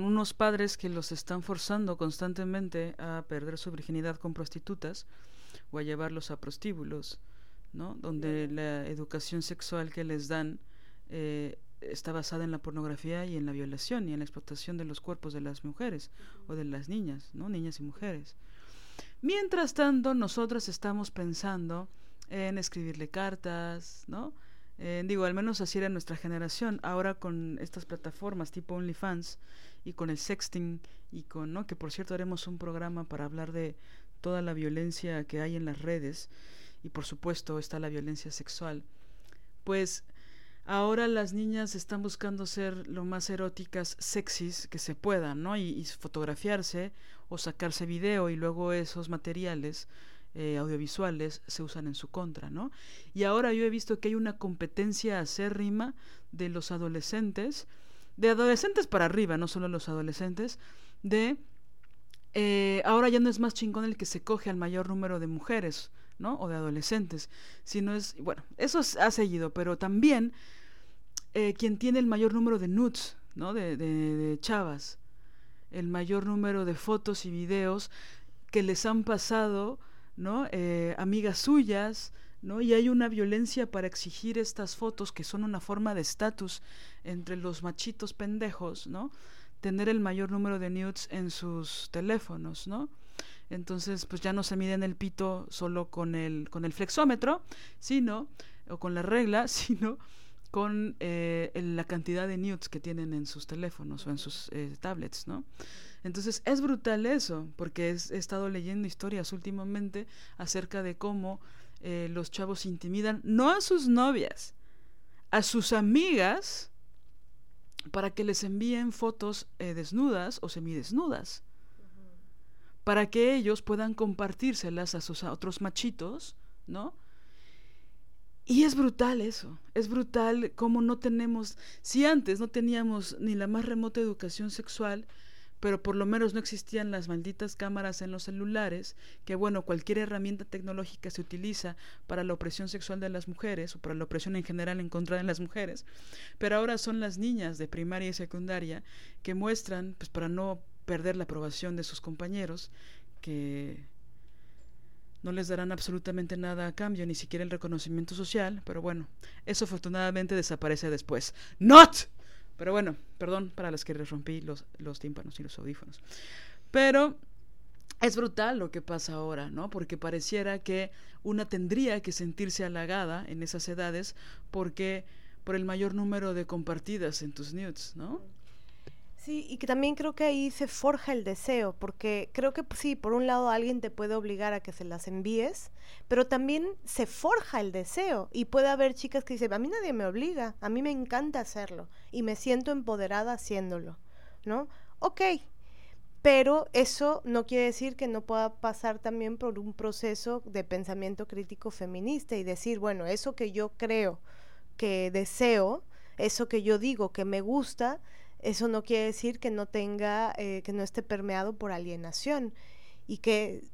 unos padres que los están forzando constantemente a perder su virginidad con prostitutas o a llevarlos a prostíbulos, ¿no? Donde la educación sexual que les dan eh, está basada en la pornografía y en la violación y en la explotación de los cuerpos de las mujeres o de las niñas, ¿no? Niñas y mujeres. Mientras tanto, nosotros estamos pensando en escribirle cartas, ¿no? Eh, digo, al menos así era nuestra generación. Ahora con estas plataformas tipo OnlyFans y con el sexting y con, ¿no? Que por cierto haremos un programa para hablar de toda la violencia que hay en las redes y por supuesto está la violencia sexual. Pues ahora las niñas están buscando ser lo más eróticas, sexys que se puedan, ¿no? Y, y fotografiarse o sacarse video y luego esos materiales eh, audiovisuales se usan en su contra, ¿no? Y ahora yo he visto que hay una competencia acérrima de los adolescentes, de adolescentes para arriba, no solo los adolescentes, de eh, ahora ya no es más chingón el que se coge al mayor número de mujeres, ¿no? O de adolescentes, sino es, bueno, eso ha seguido, pero también eh, quien tiene el mayor número de nudes, ¿no? De, chavas, el mayor número de fotos y videos que les han pasado ¿no? Eh, amigas suyas, ¿no? Y hay una violencia para exigir estas fotos que son una forma de estatus entre los machitos pendejos, ¿no? Tener el mayor número de nudes en sus teléfonos, ¿no? Entonces, pues ya no se miden el pito solo con el, con el flexómetro, sino, o con la regla, <laughs> sino con eh, la cantidad de nudes que tienen en sus teléfonos o en sus eh, tablets, ¿no? Entonces es brutal eso, porque he estado leyendo historias últimamente acerca de cómo eh, los chavos intimidan no a sus novias, a sus amigas para que les envíen fotos eh, desnudas o semidesnudas, para que ellos puedan compartírselas a sus otros machitos, ¿no? Y es brutal eso, es brutal cómo no tenemos, si antes no teníamos ni la más remota educación sexual, pero por lo menos no existían las malditas cámaras en los celulares, que bueno, cualquier herramienta tecnológica se utiliza para la opresión sexual de las mujeres o para la opresión en general en las mujeres, pero ahora son las niñas de primaria y secundaria que muestran, pues para no perder la aprobación de sus compañeros, que no les darán absolutamente nada a cambio, ni siquiera el reconocimiento social, pero bueno, eso afortunadamente desaparece después. ¡Not! Pero bueno, perdón para las que les rompí los, los tímpanos y los audífonos. Pero es brutal lo que pasa ahora, ¿no? Porque pareciera que una tendría que sentirse halagada en esas edades porque por el mayor número de compartidas en tus nudes, ¿no? Sí, y que también creo que ahí se forja el deseo, porque creo que sí, por un lado alguien te puede obligar a que se las envíes, pero también se forja el deseo y puede haber chicas que dicen, a mí nadie me obliga, a mí me encanta hacerlo y me siento empoderada haciéndolo, ¿no? Ok, pero eso no quiere decir que no pueda pasar también por un proceso de pensamiento crítico feminista y decir, bueno, eso que yo creo que deseo, eso que yo digo que me gusta, eso no quiere decir que no tenga, eh, que no esté permeado por alienación y que,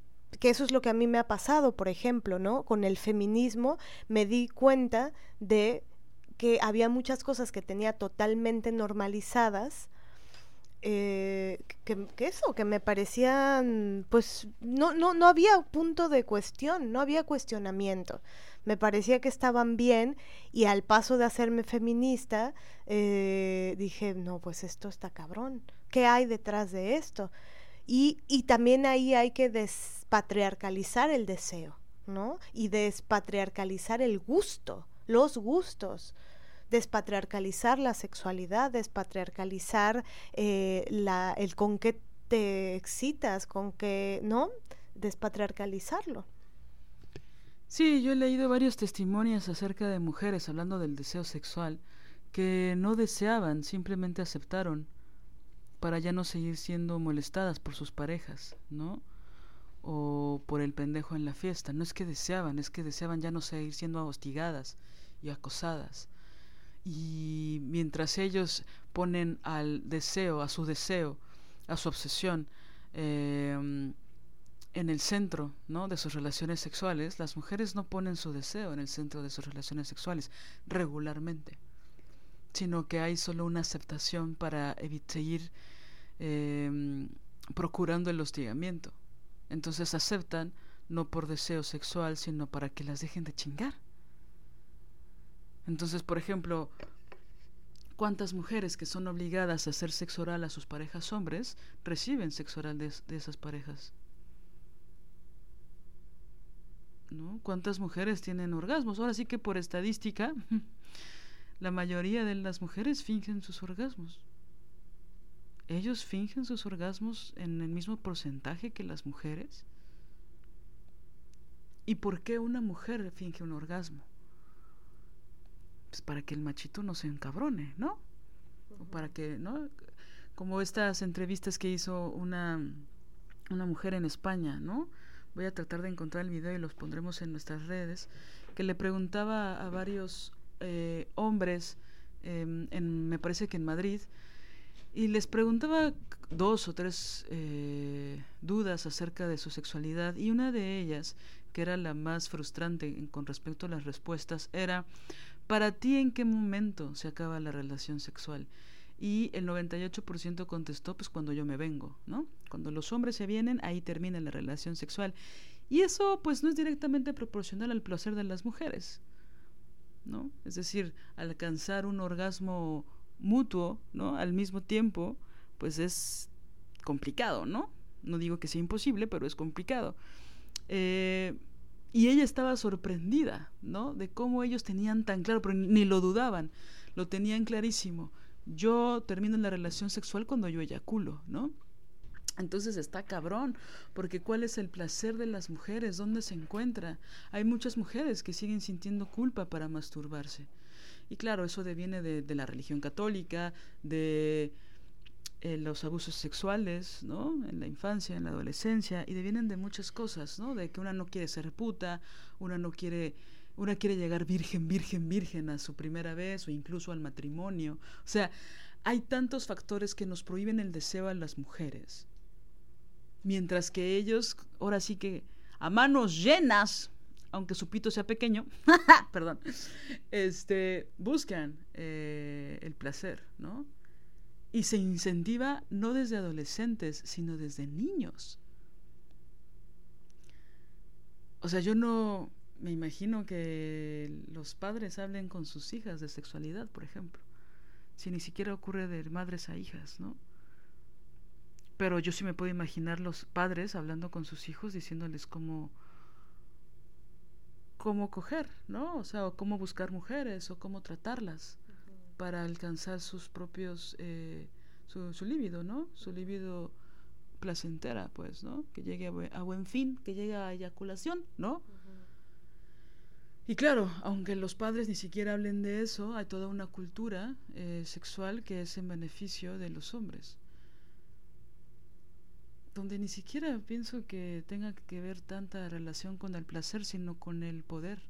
que eso es lo que a mí me ha pasado, por ejemplo, ¿no? Con el feminismo me di cuenta de que había muchas cosas que tenía totalmente normalizadas, eh, que, que, eso, que me parecían, pues no, no, no había punto de cuestión, no había cuestionamiento me parecía que estaban bien y al paso de hacerme feminista eh, dije, no, pues esto está cabrón, ¿qué hay detrás de esto? Y, y también ahí hay que despatriarcalizar el deseo, ¿no? Y despatriarcalizar el gusto, los gustos despatriarcalizar la sexualidad, despatriarcalizar eh, la, el con qué te excitas, con qué, ¿no? Despatriarcalizarlo. Sí, yo he leído varios testimonios acerca de mujeres hablando del deseo sexual que no deseaban, simplemente aceptaron para ya no seguir siendo molestadas por sus parejas, ¿no? O por el pendejo en la fiesta. No es que deseaban, es que deseaban ya no seguir siendo hostigadas y acosadas. Y mientras ellos ponen al deseo, a su deseo, a su obsesión, eh, en el centro ¿no? de sus relaciones sexuales, las mujeres no ponen su deseo en el centro de sus relaciones sexuales regularmente, sino que hay solo una aceptación para seguir em, procurando el hostigamiento. Entonces aceptan no por deseo sexual, sino para que las dejen de chingar. Entonces, por ejemplo, ¿cuántas mujeres que son obligadas a hacer sexo oral a sus parejas hombres reciben sexo oral de esas parejas? ¿No? ¿Cuántas mujeres tienen orgasmos? Ahora sí que por estadística, <laughs> la mayoría de las mujeres fingen sus orgasmos. ¿Ellos fingen sus orgasmos en el mismo porcentaje que las mujeres? ¿Y por qué una mujer finge un orgasmo? Pues para que el machito no se encabrone, ¿no? O para que, ¿no? Como estas entrevistas que hizo una, una mujer en España, ¿no? Voy a tratar de encontrar el video y los pondremos en nuestras redes, que le preguntaba a varios eh, hombres, em, en, me parece que en Madrid, y les preguntaba dos o tres eh, dudas acerca de su sexualidad y una de ellas, que era la más frustrante con respecto a las respuestas, era, ¿para ti en qué momento se acaba la relación sexual? Y el 98% contestó pues cuando yo me vengo, ¿no? Cuando los hombres se vienen, ahí termina la relación sexual. Y eso pues no es directamente proporcional al placer de las mujeres, ¿no? Es decir, alcanzar un orgasmo mutuo, ¿no? Al mismo tiempo, pues es complicado, ¿no? No digo que sea imposible, pero es complicado. Eh, y ella estaba sorprendida, ¿no? De cómo ellos tenían tan claro, pero ni lo dudaban, lo tenían clarísimo yo termino la relación sexual cuando yo eyaculo, ¿no? Entonces está cabrón, porque ¿cuál es el placer de las mujeres? ¿Dónde se encuentra? Hay muchas mujeres que siguen sintiendo culpa para masturbarse. Y claro, eso deviene de, la religión católica, de eh, los abusos sexuales, ¿no? En la infancia, en la adolescencia, y devienen de muchas cosas, ¿no? De que una no quiere ser puta, una no quiere una quiere llegar virgen, virgen, virgen a su primera vez o incluso al matrimonio. O sea, hay tantos factores que nos prohíben el deseo a las mujeres. Mientras que ellos, ahora sí que a manos llenas, aunque su pito sea pequeño, <laughs> perdón, este, buscan eh, el placer, ¿no? Y se incentiva no desde adolescentes, sino desde niños. O sea, yo no, me imagino que los padres hablen con sus hijas de sexualidad, por ejemplo. Si ni siquiera ocurre de madres a hijas, ¿no? Pero yo sí me puedo imaginar los padres hablando con sus hijos diciéndoles cómo cómo coger, ¿no? O sea, o cómo buscar mujeres o cómo tratarlas para alcanzar sus propios eh, su, su líbido, ¿no? Su líbido placentera, pues, ¿no? Que llegue a, buen fin, que llegue a eyaculación, ¿no? Y claro, aunque los padres ni siquiera hablen de eso, hay toda una cultura eh, sexual que es en beneficio de los hombres. Donde ni siquiera pienso que tenga que ver tanta relación con el placer, sino con el poder.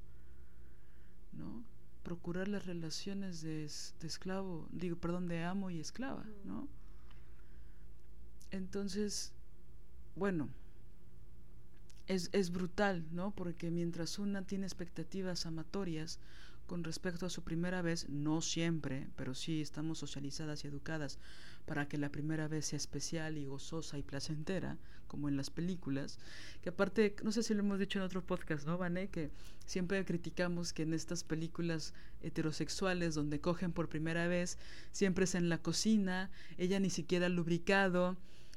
¿No? Procurar las relaciones de, de esclavo, digo, perdón, de amo y esclava, ¿no? Entonces, bueno, es, es brutal, ¿no? Porque mientras una tiene expectativas amatorias con respecto a su primera vez, no siempre, pero sí estamos socializadas y educadas para que la primera vez sea especial y gozosa y placentera, como en las películas, que aparte, no sé si lo hemos dicho en otro podcast, ¿no, Vané? Que siempre criticamos que en estas películas heterosexuales donde cogen por primera vez, siempre es en la cocina, ella ni siquiera ha lubricado,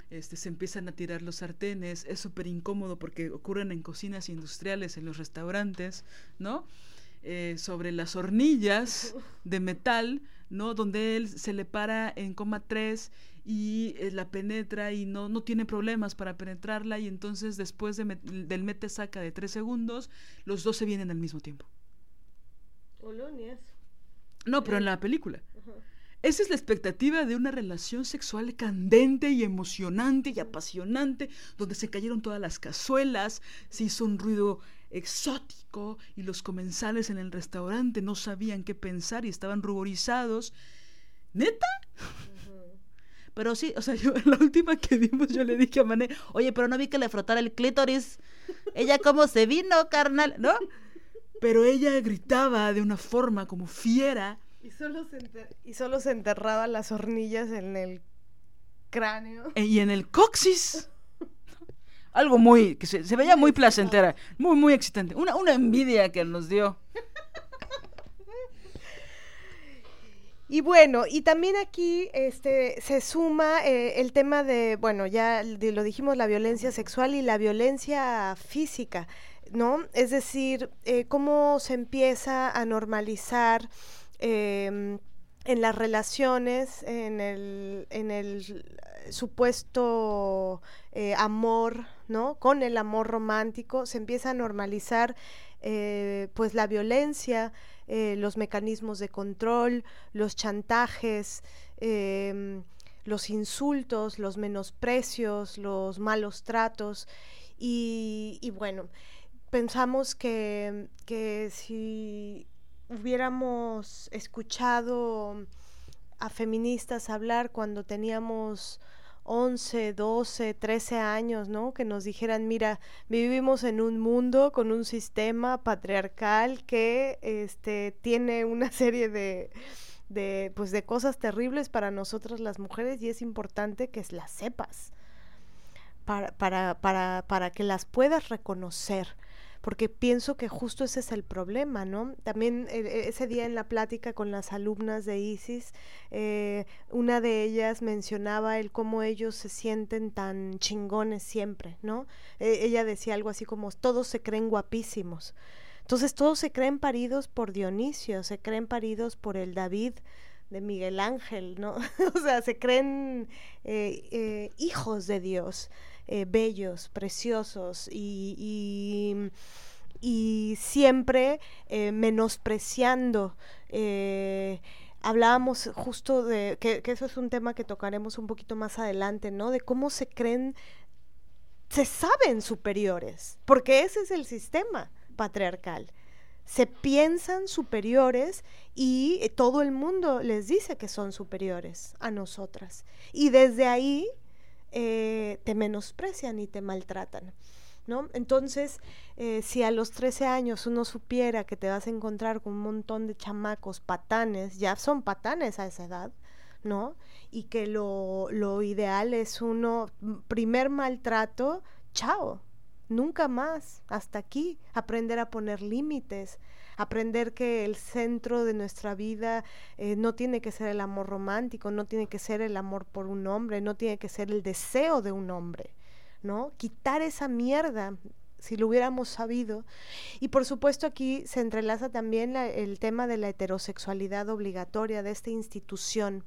este, se empiezan a tirar los sartenes, es súper incómodo porque ocurren en cocinas industriales, en los restaurantes, ¿no? eh, sobre las hornillas de metal, ¿no? Donde él se le para en coma 3 y eh, la penetra y no, no tiene problemas para penetrarla y entonces después del mete saca de 3 segundos, los dos se vienen al mismo tiempo. No, pero en la película. Esa es la expectativa de una relación sexual candente y emocionante y apasionante, donde se cayeron todas las cazuelas, se hizo un ruido exótico y los comensales en el restaurante no sabían qué pensar y estaban ruborizados. ¿Neta? Pero sí, o sea, yo la última que vimos yo le dije a Mané, oye, pero no vi que le frotara el clítoris. Ella cómo se vino, carnal, ¿no? Pero ella gritaba de una forma como fiera y solo, se y solo se enterraba las hornillas en el cráneo. E, y en el coxis. <laughs> Algo muy, que se, veía muy placentera, muy, muy excitante. Una, una envidia que nos dio. <laughs> Y bueno, y también aquí este, se suma eh, el tema de, bueno, ya lo dijimos, la violencia sexual y la violencia física, ¿no? Es decir, eh, cómo se empieza a normalizar Em, en las relaciones, en el, en el supuesto eh, amor, ¿no? Con el amor romántico se empieza a normalizar eh, pues la violencia, eh, los mecanismos de control, los chantajes, em, los insultos, los menosprecios, los malos tratos y, y bueno, pensamos que, que si hubiéramos escuchado a feministas hablar cuando teníamos 11, 12, 13 años, ¿no? Que nos dijeran, mira, vivimos en un mundo con un sistema patriarcal que este, tiene una serie de, de, pues, de cosas terribles para nosotras las mujeres y es importante que las sepas para, para, para, para que las puedas reconocer porque pienso que justo ese es el problema, ¿no? También eh, eh, ese día en la plática con las alumnas de ISIS, eh, una de ellas mencionaba el cómo ellos se sienten tan chingones siempre, ¿no? ella decía algo así como, todos se creen guapísimos. Entonces todos se creen paridos por Dionisio, se creen paridos por el David de Miguel Ángel, ¿no? <laughs> o sea, se creen hijos de Dios. Eh, bellos, preciosos y, y, siempre eh, menospreciando. Eh, hablábamos justo de que, que, eso es un tema que tocaremos un poquito más adelante, ¿no? De cómo se creen, se saben superiores, porque ese es el sistema patriarcal. Se piensan superiores y todo el mundo les dice que son superiores a nosotras. Y desde ahí eh, te menosprecian y te maltratan. ¿No? Entonces, eh, si a los 13 años uno supiera que te vas a encontrar con un montón de chamacos patanes, ya son patanes a esa edad, ¿no? Y que lo, lo ideal es uno, primer maltrato, chao, nunca más, hasta aquí, aprender a poner límites, aprender que el centro de nuestra vida eh, no tiene que ser el amor romántico, no tiene que ser el amor por un hombre, no tiene que ser el deseo de un hombre, ¿no? Quitar esa mierda si lo hubiéramos sabido. Y por supuesto aquí se entrelaza también el tema de la heterosexualidad obligatoria de esta institución.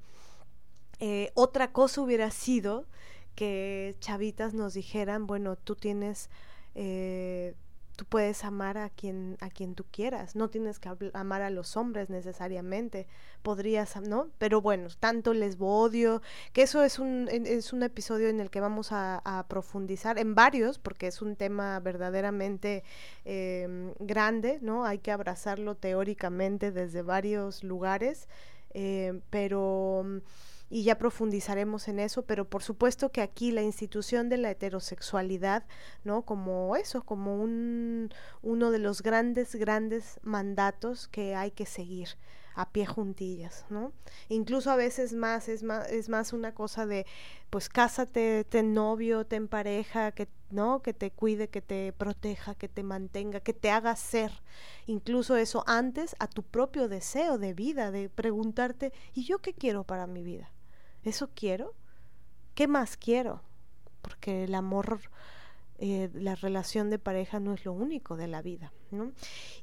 Eh, otra cosa hubiera sido que chavitas nos dijeran, bueno, tú tienes eh, tú puedes amar a quien a quien tú quieras no tienes que amar a los hombres necesariamente podrías no pero bueno tanto lesbo odio que eso es un es un episodio en el que vamos a, profundizar en varios porque es un tema verdaderamente em, grande no hay que abrazarlo teóricamente desde varios lugares em, pero y ya profundizaremos en eso, pero por supuesto que aquí la institución de la heterosexualidad, ¿no? Como eso, como un, uno de los grandes, grandes mandatos que hay que seguir a pie juntillas, ¿no? Incluso a veces más es más es más una cosa de pues cásate, ten novio, ten pareja, que no, que te cuide, que te proteja, que te mantenga, que te haga ser. Incluso eso antes a tu propio deseo de vida, de preguntarte, ¿y yo qué quiero para mi vida? ¿Eso quiero? ¿Qué más quiero? Porque el amor eh, la relación de pareja no es lo único de la vida.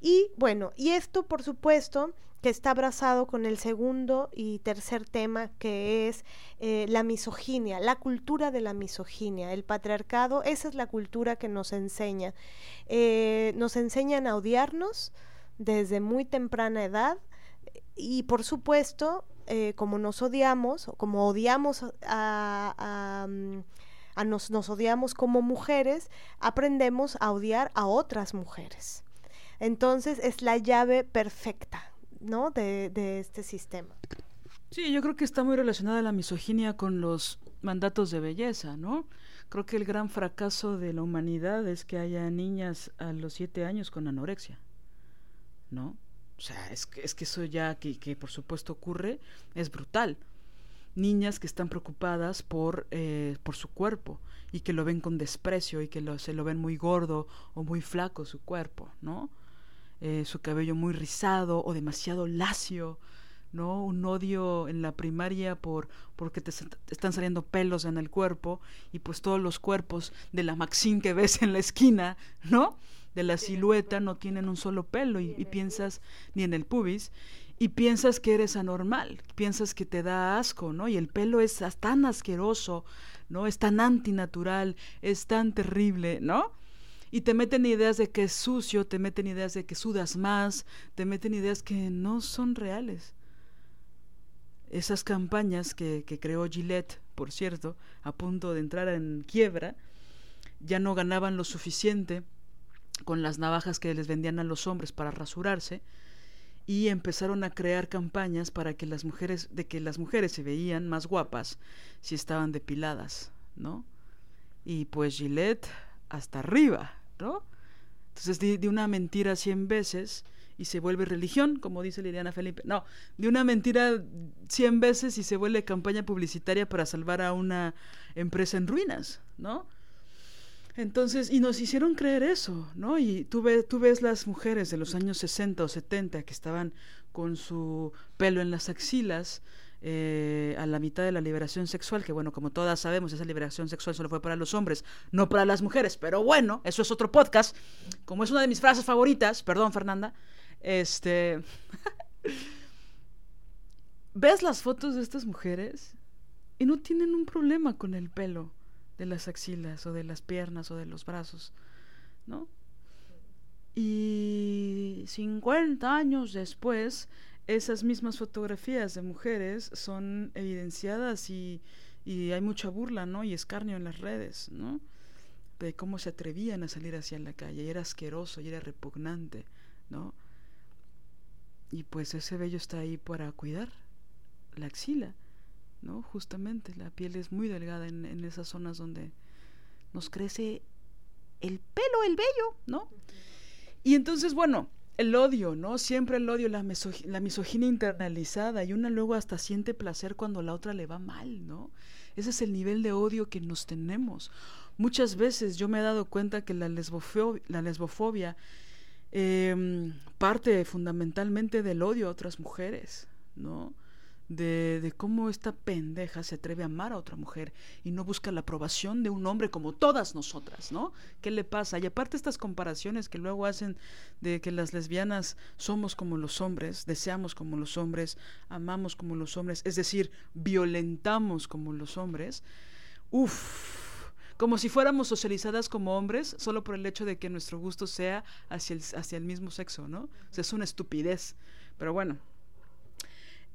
Y bueno, y esto por supuesto que está abrazado con el segundo y tercer tema que es eh, la misoginia, la cultura de la misoginia, el patriarcado, esa es la cultura que nos enseña. Eh, nos enseñan a odiarnos desde muy temprana edad y por supuesto, eh, como nos odiamos, como odiamos a, mm, nos, nos odiamos como mujeres, aprendemos a odiar a otras mujeres. Entonces es la llave perfecta ¿no? De, de este sistema. Sí, yo creo que está muy relacionada la misoginia con los mandatos de belleza, ¿no? Creo que el gran fracaso de la humanidad es que haya niñas a los siete años con anorexia, ¿no? O sea, es que, es que eso ya que, que por supuesto ocurre es brutal. Niñas que están preocupadas por, eh, por su cuerpo y que lo ven con desprecio y que lo, se lo ven muy gordo o muy flaco su cuerpo, ¿no? Eh, su cabello muy rizado o demasiado lacio, ¿no? Un odio en la primaria por porque te, están saliendo pelos en el cuerpo y pues todos los cuerpos de la Maxine que ves en la esquina, ¿no? De la silueta no tienen un solo pelo y, y piensas ni en el pubis y piensas que eres anormal, piensas que te da asco, ¿no? Y el pelo es tan asqueroso, ¿no? Es tan antinatural, es tan terrible, ¿no? y te meten ideas de que es sucio, te meten ideas de que sudas más, te meten ideas que no son reales. Esas campañas que, que creó Gillette, por cierto, a punto de entrar en quiebra, ya no ganaban lo suficiente con las navajas que les vendían a los hombres para rasurarse y empezaron a crear campañas para que las mujeres de que las mujeres se veían más guapas si estaban depiladas, ¿no? Y pues Gillette hasta arriba, ¿no? Entonces, de, una mentira cien veces y se vuelve religión, como dice Liliana Felipe. No, de una mentira cien veces y se vuelve campaña publicitaria para salvar a una empresa en ruinas, ¿no? Entonces, y nos hicieron creer eso, ¿no? Y tú, tú ves las mujeres de los años 60 o 70 que estaban con su pelo en las axilas, eh, a la mitad de la liberación sexual, que bueno, como todas sabemos, esa liberación sexual solo fue para los hombres, no para las mujeres, pero bueno, eso es otro podcast, como es una de mis frases favoritas, perdón Fernanda, este... <laughs> ves las fotos de estas mujeres y no tienen un problema con el pelo de las axilas o de las piernas o de los brazos, ¿no? Y 50 años después, esas mismas fotografías de mujeres son evidenciadas y, y hay mucha burla, ¿no? Y escarnio en las redes, ¿no? De cómo se atrevían a salir hacia la calle, y era asqueroso y era repugnante, ¿no? Y pues ese vello está ahí para cuidar la axila, ¿no? Justamente, la piel es muy delgada en, en esas zonas donde nos crece el pelo, el vello, ¿no? Y entonces, bueno, el odio, ¿no? Siempre el odio, la, misoginia internalizada y una luego hasta siente placer cuando la otra le va mal, ¿no? Ese es el nivel de odio que nos tenemos. Muchas veces yo me he dado cuenta que la lesbofobia, la lesbofobia em, parte fundamentalmente del odio a otras mujeres, ¿no? De, cómo esta pendeja se atreve a amar a otra mujer y no busca la aprobación de un hombre como todas nosotras, ¿no? ¿Qué le pasa? Y aparte estas comparaciones que luego hacen de que las lesbianas somos como los hombres, deseamos como los hombres, amamos como los hombres, es decir, violentamos como los hombres, uff, como si fuéramos socializadas como hombres solo por el hecho de que nuestro gusto sea hacia el, hacia el mismo sexo, ¿no? O sea, es una estupidez. Pero bueno,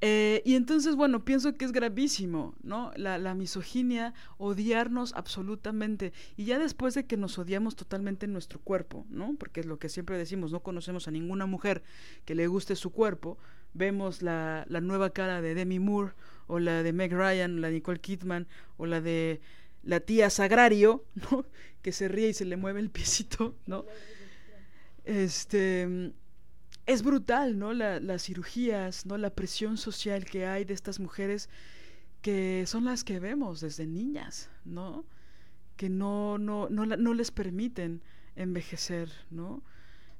eh, y entonces, bueno, pienso que es gravísimo, ¿no? La, la, misoginia, odiarnos absolutamente. Y ya después de que nos odiamos totalmente en nuestro cuerpo, ¿no? Porque es lo que siempre decimos, no conocemos a ninguna mujer que le guste su cuerpo. Vemos la, la nueva cara de Demi Moore, o la de Meg Ryan, la de Nicole Kidman, o la de la tía Sagrario, ¿no? <laughs> Que se ríe y se le mueve el piecito, ¿no? Este es brutal, ¿no? La, las cirugías, ¿no? La presión social que hay de estas mujeres que son las que vemos desde niñas, ¿no? Que no, no, no, no les permiten envejecer, ¿no?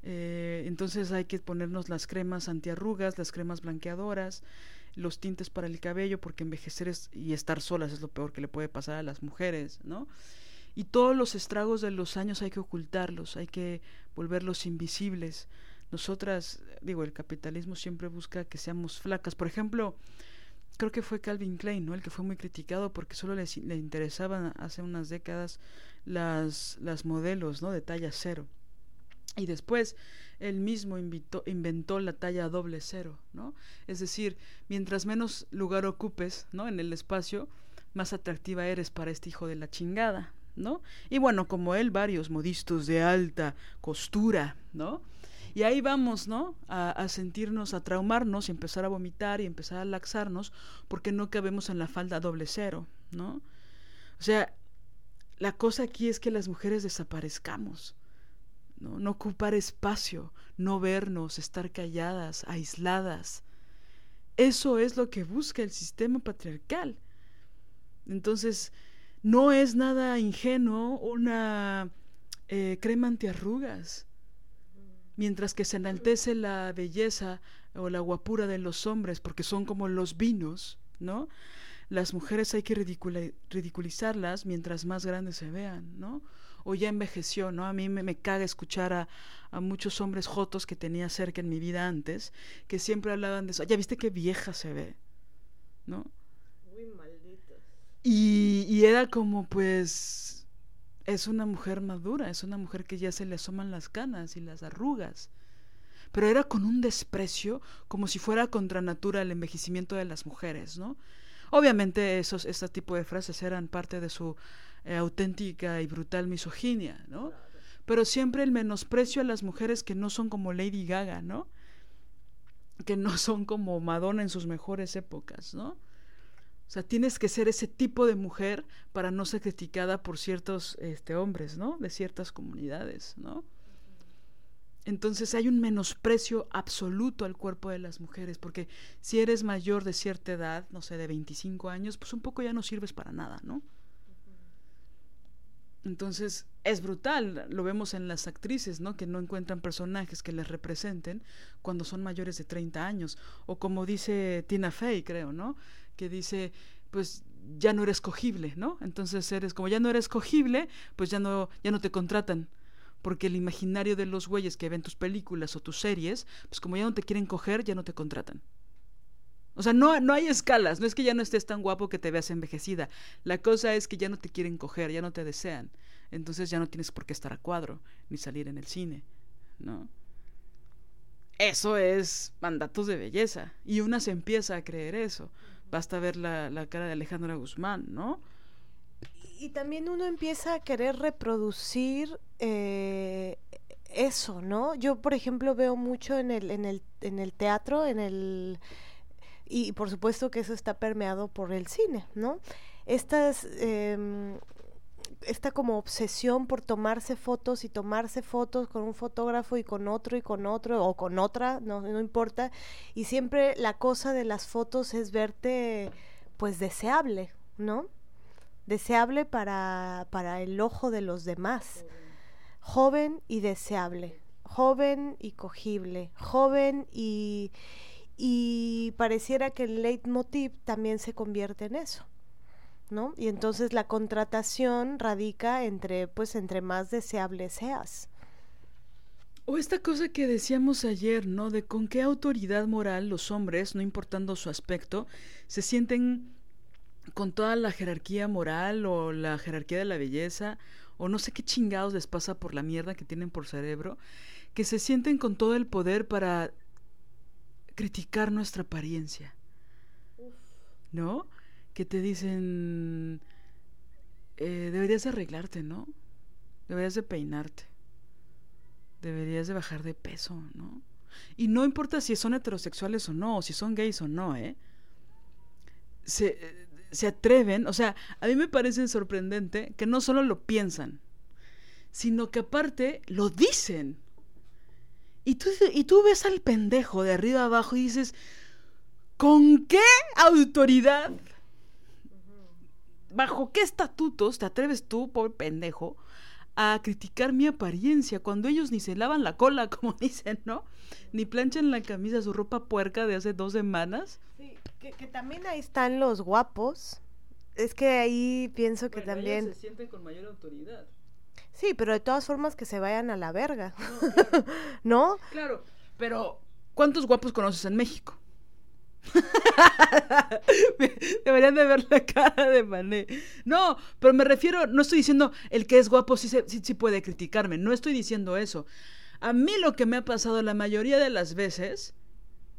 Eh, entonces hay que ponernos las cremas antiarrugas, las cremas blanqueadoras, los tintes para el cabello, porque envejecer es, y estar solas es lo peor que le puede pasar a las mujeres, ¿no? Y todos los estragos de los años hay que ocultarlos, hay que volverlos invisibles. Nosotras, digo, el capitalismo siempre busca que seamos flacas. Por ejemplo, creo que fue Calvin Klein, ¿no? El que fue muy criticado porque solo le, interesaban hace unas décadas las, las modelos, ¿no? De talla cero. Y después él mismo inventó la talla doble cero, ¿no? Es decir, mientras menos lugar ocupes, ¿no? En el espacio, más atractiva eres para este hijo de la chingada, ¿no? Y bueno, como él, varios modistos de alta costura, ¿no? Y ahí vamos, ¿no? A, sentirnos, a traumarnos y empezar a vomitar y empezar a laxarnos porque no cabemos en la falda doble cero, ¿no? O sea, la cosa aquí es que las mujeres desaparezcamos, ¿no? no ocupar espacio, no vernos, estar calladas, aisladas. Eso es lo que busca el sistema patriarcal. Entonces, no es nada ingenuo una eh, crema antiarrugas. Mientras que se enaltece la belleza o la guapura de los hombres, porque son como los vinos, ¿no? Las mujeres hay que ridiculizarlas mientras más grandes se vean, ¿no? O ya envejeció, ¿no? A mí me, me caga escuchar a, a, muchos hombres jotos que tenía cerca en mi vida antes, que siempre hablaban de eso. Ya viste qué vieja se ve, ¿no? Muy malditos. Y, y era como, pues, es una mujer madura, es una mujer que ya se le asoman las canas y las arrugas. Pero era con un desprecio como si fuera contra natura el envejecimiento de las mujeres, ¿no? Obviamente esos, este tipo de frases eran parte de su eh, auténtica y brutal misoginia, ¿no? Pero siempre el menosprecio a las mujeres que no son como Lady Gaga, ¿no? Que no son como Madonna en sus mejores épocas, ¿no? O sea, tienes que ser ese tipo de mujer para no ser criticada por ciertos este, hombres, ¿no? De ciertas comunidades, ¿no? Entonces hay un menosprecio absoluto al cuerpo de las mujeres, porque si eres mayor de cierta edad, no sé, de 25 años, pues un poco ya no sirves para nada, ¿no? Entonces es brutal, lo vemos en las actrices, ¿no? Que no encuentran personajes que les representen cuando son mayores de 30 años, o como dice Tina Fey, creo, ¿no? Que dice, pues ya no eres cogible, ¿no? Entonces eres, como ya no eres cogible, pues ya no, ya no te contratan. Porque el imaginario de los güeyes que ven tus películas o tus series, pues como ya no te quieren coger, ya no te contratan. O sea, no, no hay escalas, no es que ya no estés tan guapo que te veas envejecida. La cosa es que ya no te quieren coger, ya no te desean. Entonces ya no tienes por qué estar a cuadro, ni salir en el cine, ¿no? Eso es mandatos de belleza. Y una se empieza a creer eso. Basta ver la, la cara de Alejandra Guzmán, ¿no? Y también uno empieza a querer reproducir eh, eso, ¿no? Yo, por ejemplo, veo mucho en el, en el, en el teatro, en el y por supuesto que eso está permeado por el cine, ¿no? Estas eh, esta como obsesión por tomarse fotos y tomarse fotos con un fotógrafo y con otro y con otro o con otra, no, no importa. Y siempre la cosa de las fotos es verte pues deseable, ¿no? Deseable para, para el ojo de los demás. Joven y deseable. Joven y cogible. Joven y, y pareciera que el leitmotiv también se convierte en eso. ¿No? Y entonces la contratación radica entre, pues, entre más deseable seas. O esta cosa que decíamos ayer, ¿no? De con qué autoridad moral los hombres, no importando su aspecto, se sienten con toda la jerarquía moral o la jerarquía de la belleza, o no sé qué chingados les pasa por la mierda que tienen por cerebro, que se sienten con todo el poder para criticar nuestra apariencia. ¿No? Que te dicen, eh, deberías de arreglarte, ¿no? Deberías de peinarte. Deberías de bajar de peso, ¿no? Y no importa si son heterosexuales o no, o si son gays o no, ¿eh? Se, se atreven, o sea, a mí me parece sorprendente que no solo lo piensan, sino que aparte lo dicen. Y tú, y tú ves al pendejo de arriba abajo y dices, ¿con qué autoridad ¿Bajo qué estatutos te atreves tú, pobre pendejo, a criticar mi apariencia cuando ellos ni se lavan la cola, <laughs> como dicen, ¿no? Ni planchan la camisa, su ropa puerca de hace dos semanas. Sí, que, también ahí están los guapos es que ahí pienso que Bueno, también... se sienten con mayor autoridad. Sí, pero de todas formas que se vayan a la verga, No, claro. <laughs> ¿no? Claro, pero ¿cuántos guapos conoces en México? <laughs> Deberían de ver la cara de Mané. No, pero me refiero, no estoy diciendo el que es guapo sí, se- sí, sí puede criticarme, no estoy diciendo eso. A mí lo que me ha pasado la mayoría de las veces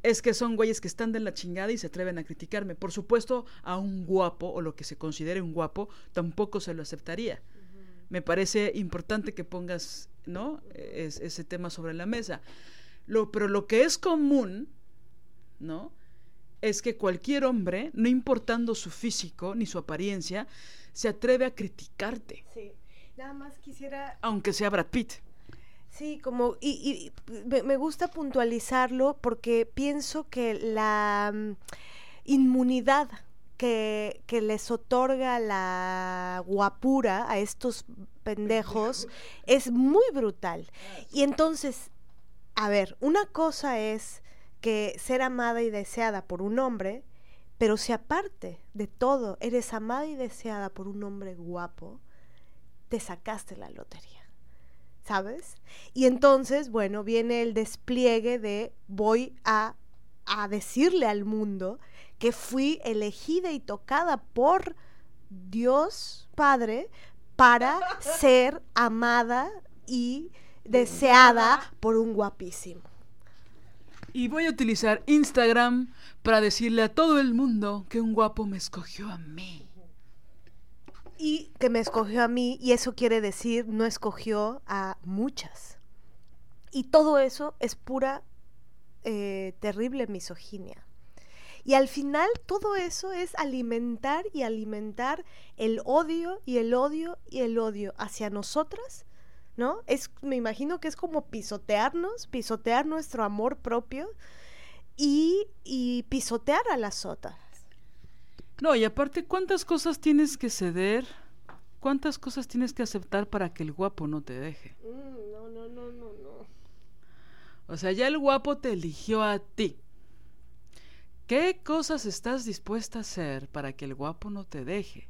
es que son güeyes que están de la chingada y se atreven a criticarme. Por supuesto, a un guapo o lo que se considere un guapo tampoco se lo aceptaría. Me parece importante que pongas, ¿no? Es- ese tema sobre la mesa. Lo, pero lo que es común, ¿no? Es que cualquier hombre, no importando su físico ni su apariencia, se atreve a criticarte, Sí. Nada más quisiera aunque sea Brad Pitt. Sí, como, y, y me, gusta puntualizarlo porque pienso que la mm, inmunidad que, que les otorga la guapura a estos pendejos <laughs> es muy brutal. Y entonces, a ver, una cosa es que ser amada y deseada por un hombre, pero si aparte de todo eres amada y deseada por un hombre guapo, te sacaste la lotería. ¿sabes? Y entonces, bueno, viene el despliegue de voy a, a decirle al mundo que fui elegida y tocada por Dios Padre para <laughs> ser amada y deseada por un guapísimo. Y voy a utilizar Instagram para decirle a todo el mundo que un guapo me escogió a mí. Y que me escogió a mí, y eso quiere decir no escogió a muchas. Y todo eso es pura, eh, terrible misoginia. Y al final todo eso es alimentar y alimentar el odio y el odio y el odio hacia nosotras, ¿no? Es, me imagino que es como pisotearnos, pisotear nuestro amor propio y, y pisotear a las otras. No, y aparte, ¿cuántas cosas tienes que ceder? ¿Cuántas cosas tienes que aceptar para que el guapo no te deje? no, no, no, no, no. O sea, ya el guapo te eligió a ti. ¿Qué cosas estás dispuesta a hacer para que el guapo no te deje?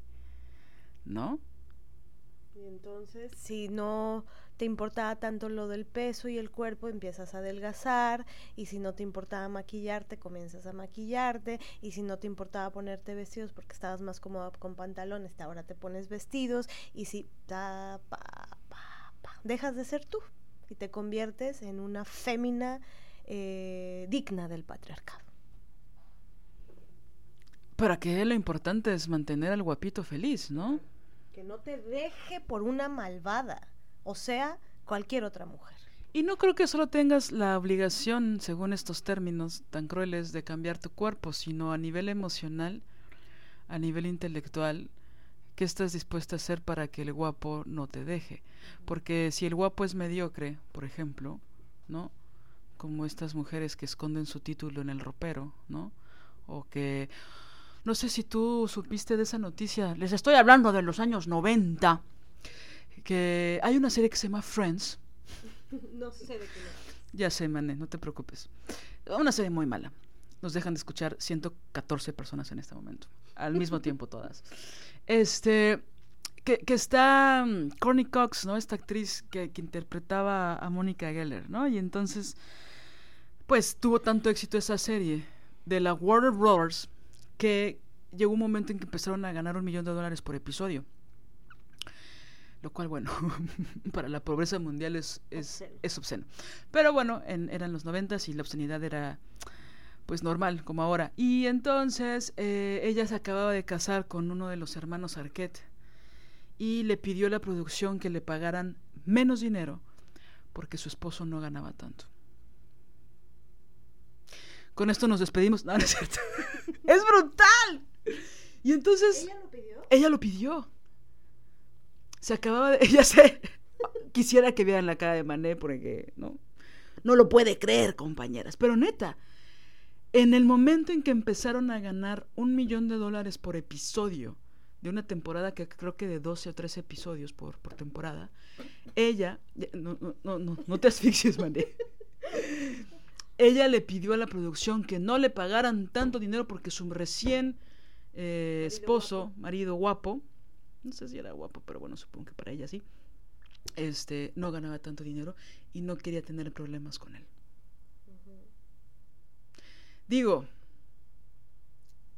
¿No? Entonces, si no te importaba tanto lo del peso y el cuerpo, empiezas a adelgazar. Y si no te importaba maquillarte, comienzas a maquillarte. Y si no te importaba ponerte vestidos porque estabas más cómoda con pantalones, ahora te pones vestidos. Y si ta, pa, pa, pa, dejas de ser tú y te conviertes en una fémina eh, digna del patriarcado. Para que lo importante es mantener al guapito feliz, ¿no? Que no te deje por una malvada, o sea, cualquier otra mujer. Y no creo que solo tengas la obligación, según estos términos tan crueles, de cambiar tu cuerpo, sino a nivel emocional, a nivel intelectual, ¿qué estás dispuesta a hacer para que el guapo no te deje? Porque si el guapo es mediocre, por ejemplo, ¿no? Como estas mujeres que esconden su título en el ropero, ¿no? O que... No sé si tú supiste de esa noticia, les estoy hablando de los años 90, que hay una serie que se llama Friends, <laughs> No sé de qué ya sé, mané, no te preocupes. Una serie muy mala. Nos dejan de escuchar 114 personas en este momento. Al mismo <laughs> tiempo todas. Este. Que, que está um, Courtney Cox, ¿no? Esta actriz que, que interpretaba a Mónica Geller, ¿no? Y entonces. Pues tuvo tanto éxito esa serie de la Warner Brothers que llegó un momento en que empezaron a ganar un millón de dólares por episodio. Lo cual, bueno, <laughs> para la pobreza mundial es, es, Obsceno. es obsceno. Pero bueno, en- eran los noventas y la obscenidad era pues normal, como ahora. Y entonces eh, ella se acababa de casar con uno de los hermanos Arquette y le pidió a la producción que le pagaran menos dinero porque su esposo no ganaba tanto. Con esto nos despedimos. No, no es cierto. <laughs> ¡Es brutal! Y entonces ¿Ella lo pidió? ella lo pidió. Se acababa de. <laughs> Ella se. Quisiera que vieran la cara de Mané porque. No, no lo puede creer, compañeras. Pero neta, en el momento en que empezaron a ganar un millón de dólares por episodio de una temporada que creo que de 12 o 13 episodios por, por temporada, ella. ya, No, no, no, no, no te <laughs> asfixies, Mané. Ella le pidió a la producción que no le pagaran tanto dinero porque su recién eh, esposo, marido guapo, no sé si era guapo, pero bueno, supongo que para ella sí, este, no ganaba tanto dinero y no quería tener problemas con él. Digo,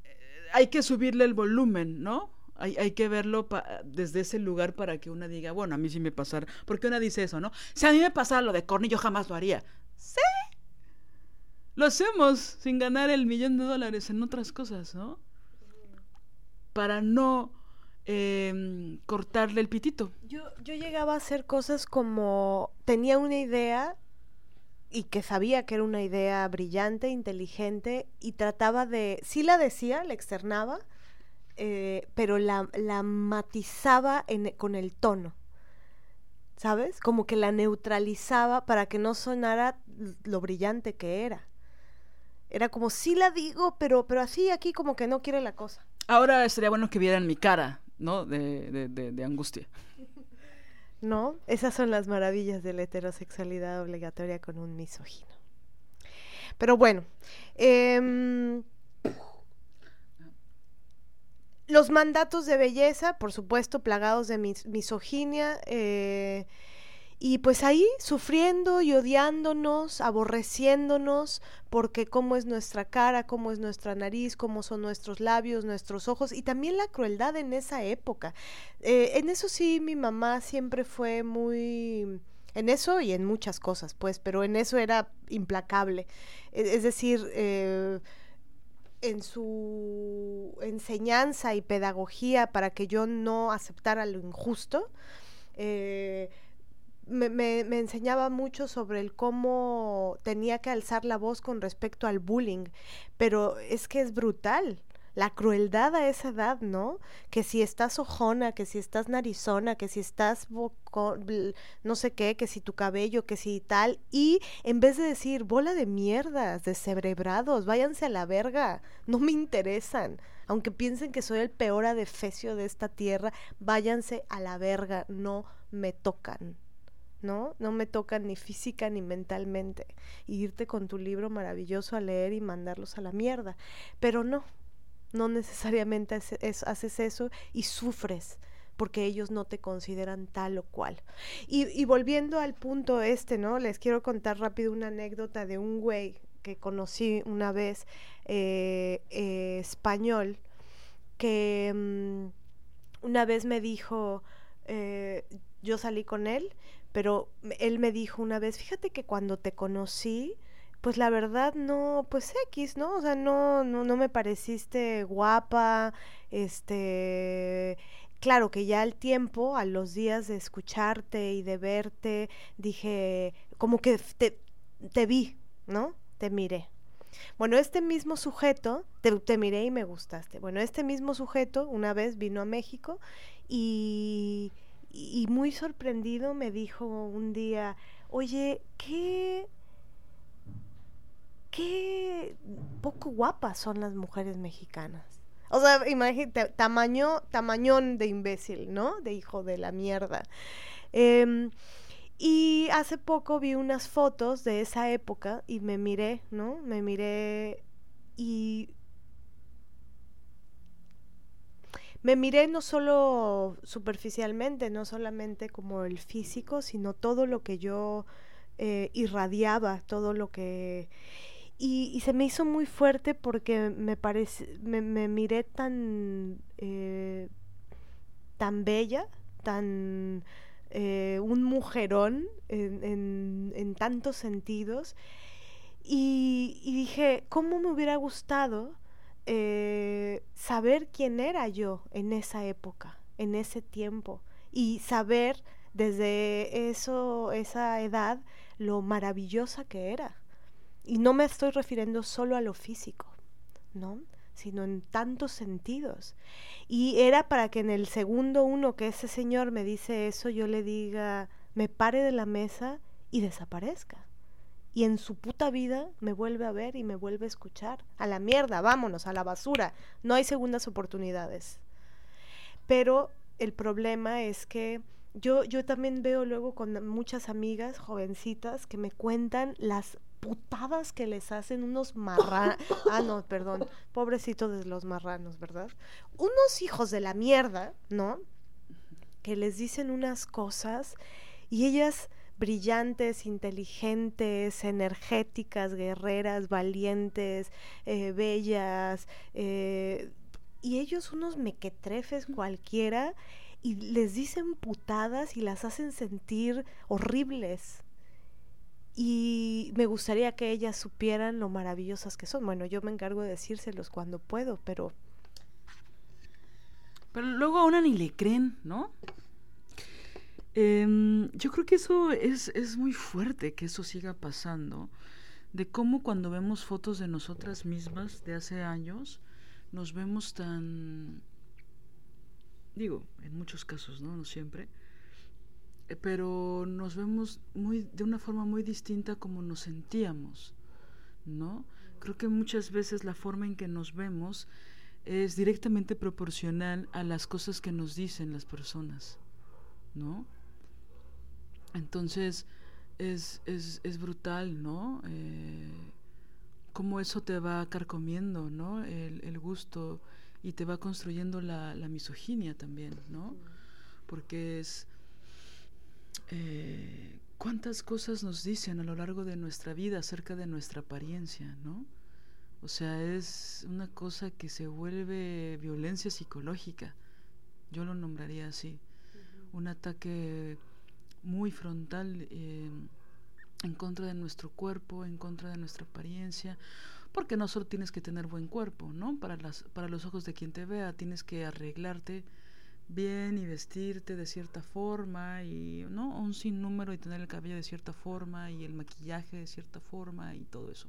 eh, hay que subirle el volumen, ¿no? Hay, hay que verlo desde ese lugar para que una diga, bueno, a mí sí me pasara. Porque una dice eso, ¿no? Si a mí me pasara lo de Corny, yo jamás lo haría. Sí. Lo hacemos sin ganar el millón de dólares en otras cosas, ¿no? Para no em, cortarle el pitito. Yo, yo llegaba a hacer cosas como tenía una idea y que sabía que era una idea brillante, inteligente, y trataba de, sí la decía, la externaba, eh, pero la, la matizaba con el tono, ¿sabes? Como que la neutralizaba para que no sonara lo brillante que era. Era como, sí la digo, pero, pero así aquí como que no quiere la cosa. Ahora sería bueno que vieran mi cara, ¿no? De, de, de, de angustia. <laughs> ¿no? Esas son las maravillas de la heterosexualidad obligatoria con un misógino. Pero bueno, em, los mandatos de belleza, por supuesto, plagados de misoginia, eh, y pues ahí sufriendo y odiándonos, aborreciéndonos, porque cómo es nuestra cara, cómo es nuestra nariz, cómo son nuestros labios, nuestros ojos, y también la crueldad en esa época. Eh, en eso sí, mi mamá siempre fue muy... En eso y en muchas cosas, pues, pero en eso era implacable. E, es decir, eh, en su enseñanza y pedagogía para que yo no aceptara lo injusto, eh, me, me, enseñaba mucho sobre el cómo tenía que alzar la voz con respecto al bullying, pero es que es brutal la crueldad a esa edad, ¿no? Que si estás ojona, que si estás narizona, que si estás no sé qué, que si tu cabello, que si tal, y en vez de decir bola de mierdas, descerebrados, váyanse a la verga, no me interesan. Aunque piensen que soy el peor adefesio de esta tierra, váyanse a la verga, no me tocan. ¿No? No me tocan ni física ni mentalmente. irte con tu libro maravilloso a leer y mandarlos a la mierda. Pero no, no necesariamente haces eso y sufres porque ellos no te consideran tal o cual. Y, volviendo al punto este, ¿no? Les quiero contar rápido una anécdota de un güey que conocí una vez, eh, eh, español, que mm, una vez me dijo, eh, yo salí con él pero él me dijo una vez, fíjate que cuando te conocí, pues la verdad no, pues X, ¿no? O sea, no, no, no me pareciste guapa, este, claro que ya al tiempo, a los días de escucharte y de verte, dije, como que te, te vi, ¿no? Te miré. Bueno, este mismo sujeto, te, te, miré y me gustaste. Bueno, este mismo sujeto una vez vino a México y y muy sorprendido me dijo un día, oye, qué, qué poco guapas son las mujeres mexicanas. O sea, imagínate, tamaño, de imbécil, ¿no? De hijo de la mierda. Em, y hace poco vi unas fotos de esa época y me miré, ¿no? Me miré y me miré no solo superficialmente, no solamente como el físico, sino todo lo que yo eh, irradiaba, todo lo que... Y, se me hizo muy fuerte porque me me, miré tan, eh, tan bella, tan eh, un mujerón en, en, tantos sentidos. Y, dije, ¿cómo me hubiera gustado eh, saber quién era yo en esa época, en ese tiempo, y saber desde eso, esa edad lo maravillosa que era. Y no me estoy refiriendo solo a lo físico, ¿no? sino en tantos sentidos. Y era para que en el segundo uno que ese señor me dice eso, yo le diga, me pare de la mesa y desaparezca y en su puta vida me vuelve a ver y me vuelve a escuchar. A la mierda, vámonos, a la basura. No hay segundas oportunidades. Pero el problema es que yo, yo también veo luego con muchas amigas jovencitas que me cuentan las putadas que les hacen unos marranos. <laughs> ah, no, perdón. Pobrecitos de los marranos, ¿verdad? Unos hijos de la mierda, ¿no? Que les dicen unas cosas y ellas brillantes, inteligentes, energéticas, guerreras, valientes, eh, bellas, eh, y ellos unos mequetrefes cualquiera, y les dicen putadas y las hacen sentir horribles. Y me gustaría que ellas supieran lo maravillosas que son. Bueno, yo me encargo de decírselos cuando puedo, pero... Pero luego a una ni le creen, ¿no? Em, yo creo que eso es, es muy fuerte que eso siga pasando. De cómo cuando vemos fotos de nosotras mismas de hace años, nos vemos tan... Digo, en muchos casos, ¿no? No siempre. Eh, pero nos vemos muy, de una forma muy distinta como nos sentíamos, ¿no? Creo que muchas veces la forma en que nos vemos es directamente proporcional a las cosas que nos dicen las personas, ¿no? Entonces es, es, es brutal, ¿no? Eh, cómo eso te va carcomiendo, ¿no? El, el gusto y te va construyendo la, la, misoginia también, ¿no? Porque es... Eh, ¿Cuántas cosas nos dicen a lo largo de nuestra vida acerca de nuestra apariencia, ¿no? O sea, es una cosa que se vuelve violencia psicológica. Yo lo nombraría así. Un ataque muy frontal eh, en contra de nuestro cuerpo, en contra de nuestra apariencia, porque no solo tienes que tener buen cuerpo, ¿no? Para, las, para los ojos de quien te vea, tienes que arreglarte bien y vestirte de cierta forma y no un sinnúmero y tener el cabello de cierta forma y el maquillaje de cierta forma y todo eso.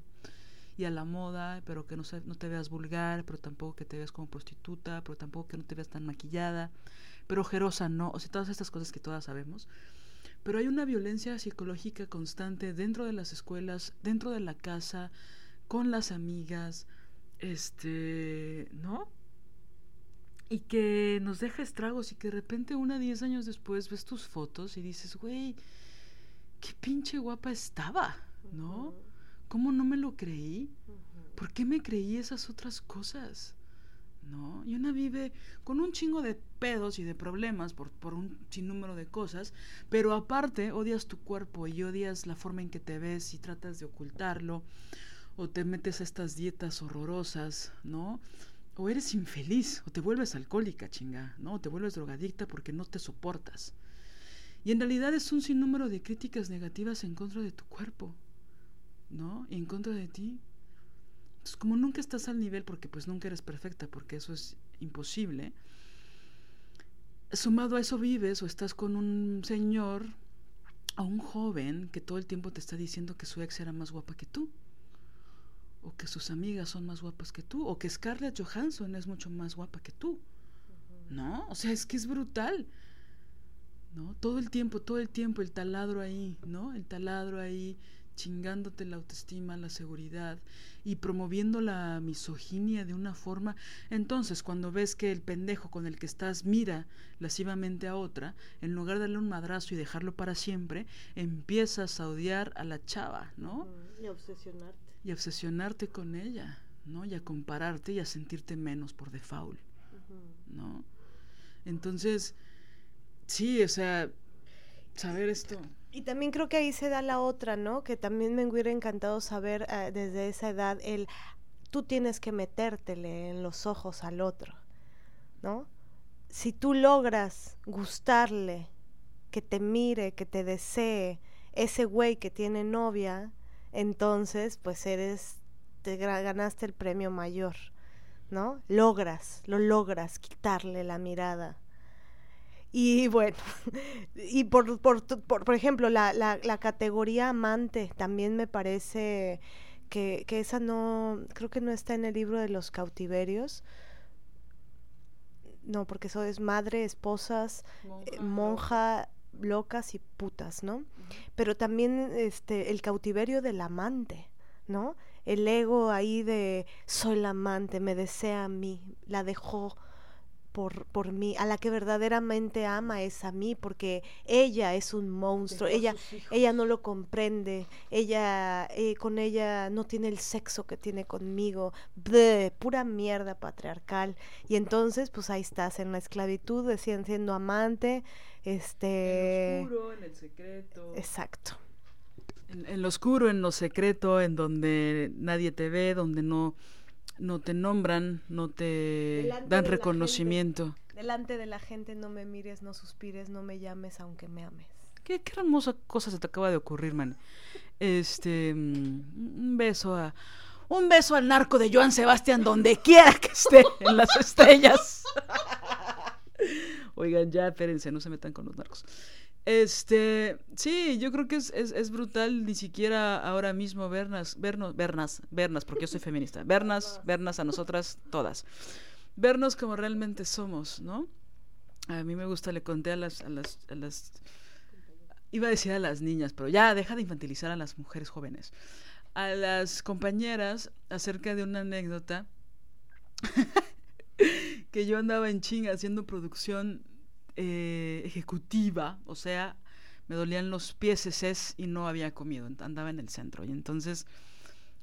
Y a la moda pero que no, no te veas vulgar pero tampoco que te veas como prostituta pero tampoco que no te veas tan maquillada pero ojerosa no o sea todas estas cosas que todas sabemos pero hay una violencia psicológica constante dentro de las escuelas, dentro de la casa, con las amigas, este, ¿no? Y que nos deja estragos y que de repente una diez años después ves tus fotos y dices, güey, qué pinche guapa estaba, ¿no? ¿Cómo no me lo creí? ¿Por qué me creí esas otras cosas? ¿No? Y una vive con un chingo de pedos y de problemas por, por un sinnúmero de cosas, pero aparte odias tu cuerpo y odias la forma en que te ves y tratas de ocultarlo, o te metes a estas dietas horrorosas, ¿no? O eres infeliz, o te vuelves alcohólica, chinga, ¿no? O te vuelves drogadicta porque no te soportas. Y en realidad es un sinnúmero de críticas negativas en contra de tu cuerpo, ¿no? Y en contra de ti como nunca estás al nivel, porque pues nunca eres perfecta, porque eso es imposible, sumado a eso vives o estás con un señor o un joven que todo el tiempo te está diciendo que su ex era más guapa que tú, o que sus amigas son más guapas que tú, o que Scarlett Johansson es mucho más guapa que tú, ¿no? O sea, es que es brutal. ¿No? Todo el tiempo, todo el tiempo el taladro ahí, ¿no? El taladro ahí chingándote la autoestima, la seguridad y promoviendo la misoginia de una forma. Entonces, cuando ves que el pendejo con el que estás mira lascivamente a otra, en lugar de darle un madrazo y dejarlo para siempre, empiezas a odiar a la chava, ¿no? Y a obsesionarte. Y a obsesionarte con ella, ¿no? Y a compararte y a sentirte menos por default, ¿no? Entonces, sí, o sea, saber esto. Y también creo que ahí se da la otra, ¿no? Que también me hubiera encantado saber uh, desde esa edad el tú tienes que metértele en los ojos al otro, ¿no? Si tú logras gustarle, que te mire, que te desee, ese güey que tiene novia, entonces pues eres, te ganaste el premio mayor, ¿no? Logras, lo logras quitarle la mirada y bueno, <laughs> y por, por, por, por ejemplo, la, la, la, categoría amante también me parece que, que, esa no, creo que no está en el libro de los cautiverios. No, porque eso es madre, esposas, monja, eh, monja locas y putas, ¿no? Uh -huh. Pero también este el cautiverio del amante, ¿no? El ego ahí de soy la amante, me desea a mí, la dejó por, por mí, a la que verdaderamente ama es a mí, porque ella es un monstruo, ella, ella no lo comprende, ella eh, con ella no tiene el sexo que tiene conmigo, pura mierda patriarcal. Y entonces, pues ahí estás en la esclavitud, decían siendo amante, este... En lo oscuro, en el secreto. Exacto. En, en lo oscuro, en lo secreto, en donde nadie te ve, donde no no te nombran, no te dan reconocimiento. delante de la gente no me mires, no suspires, no me llames aunque me ames. Qué, qué hermosa cosa se te acaba de ocurrir, man. Este, mm, un beso a un beso al narco de Joan Sebastián donde quiera que esté en las estrellas. <laughs> Oigan, ya, espérense, no se metan con los narcos. Este, sí, yo creo que es, es, brutal ni siquiera ahora mismo vernas, vernos, vernas, vernas, porque yo soy feminista, vernas, vernas a nosotras todas, vernos como realmente somos, ¿no? A mí me gusta, le conté a las, a las, a las, iba a decir a las niñas, pero ya deja de infantilizar a las mujeres jóvenes, a las compañeras acerca de una anécdota <laughs> que yo andaba en chinga haciendo producción eh, ejecutiva, o sea, me dolían los pies y no había comido, andaba en el centro. Y entonces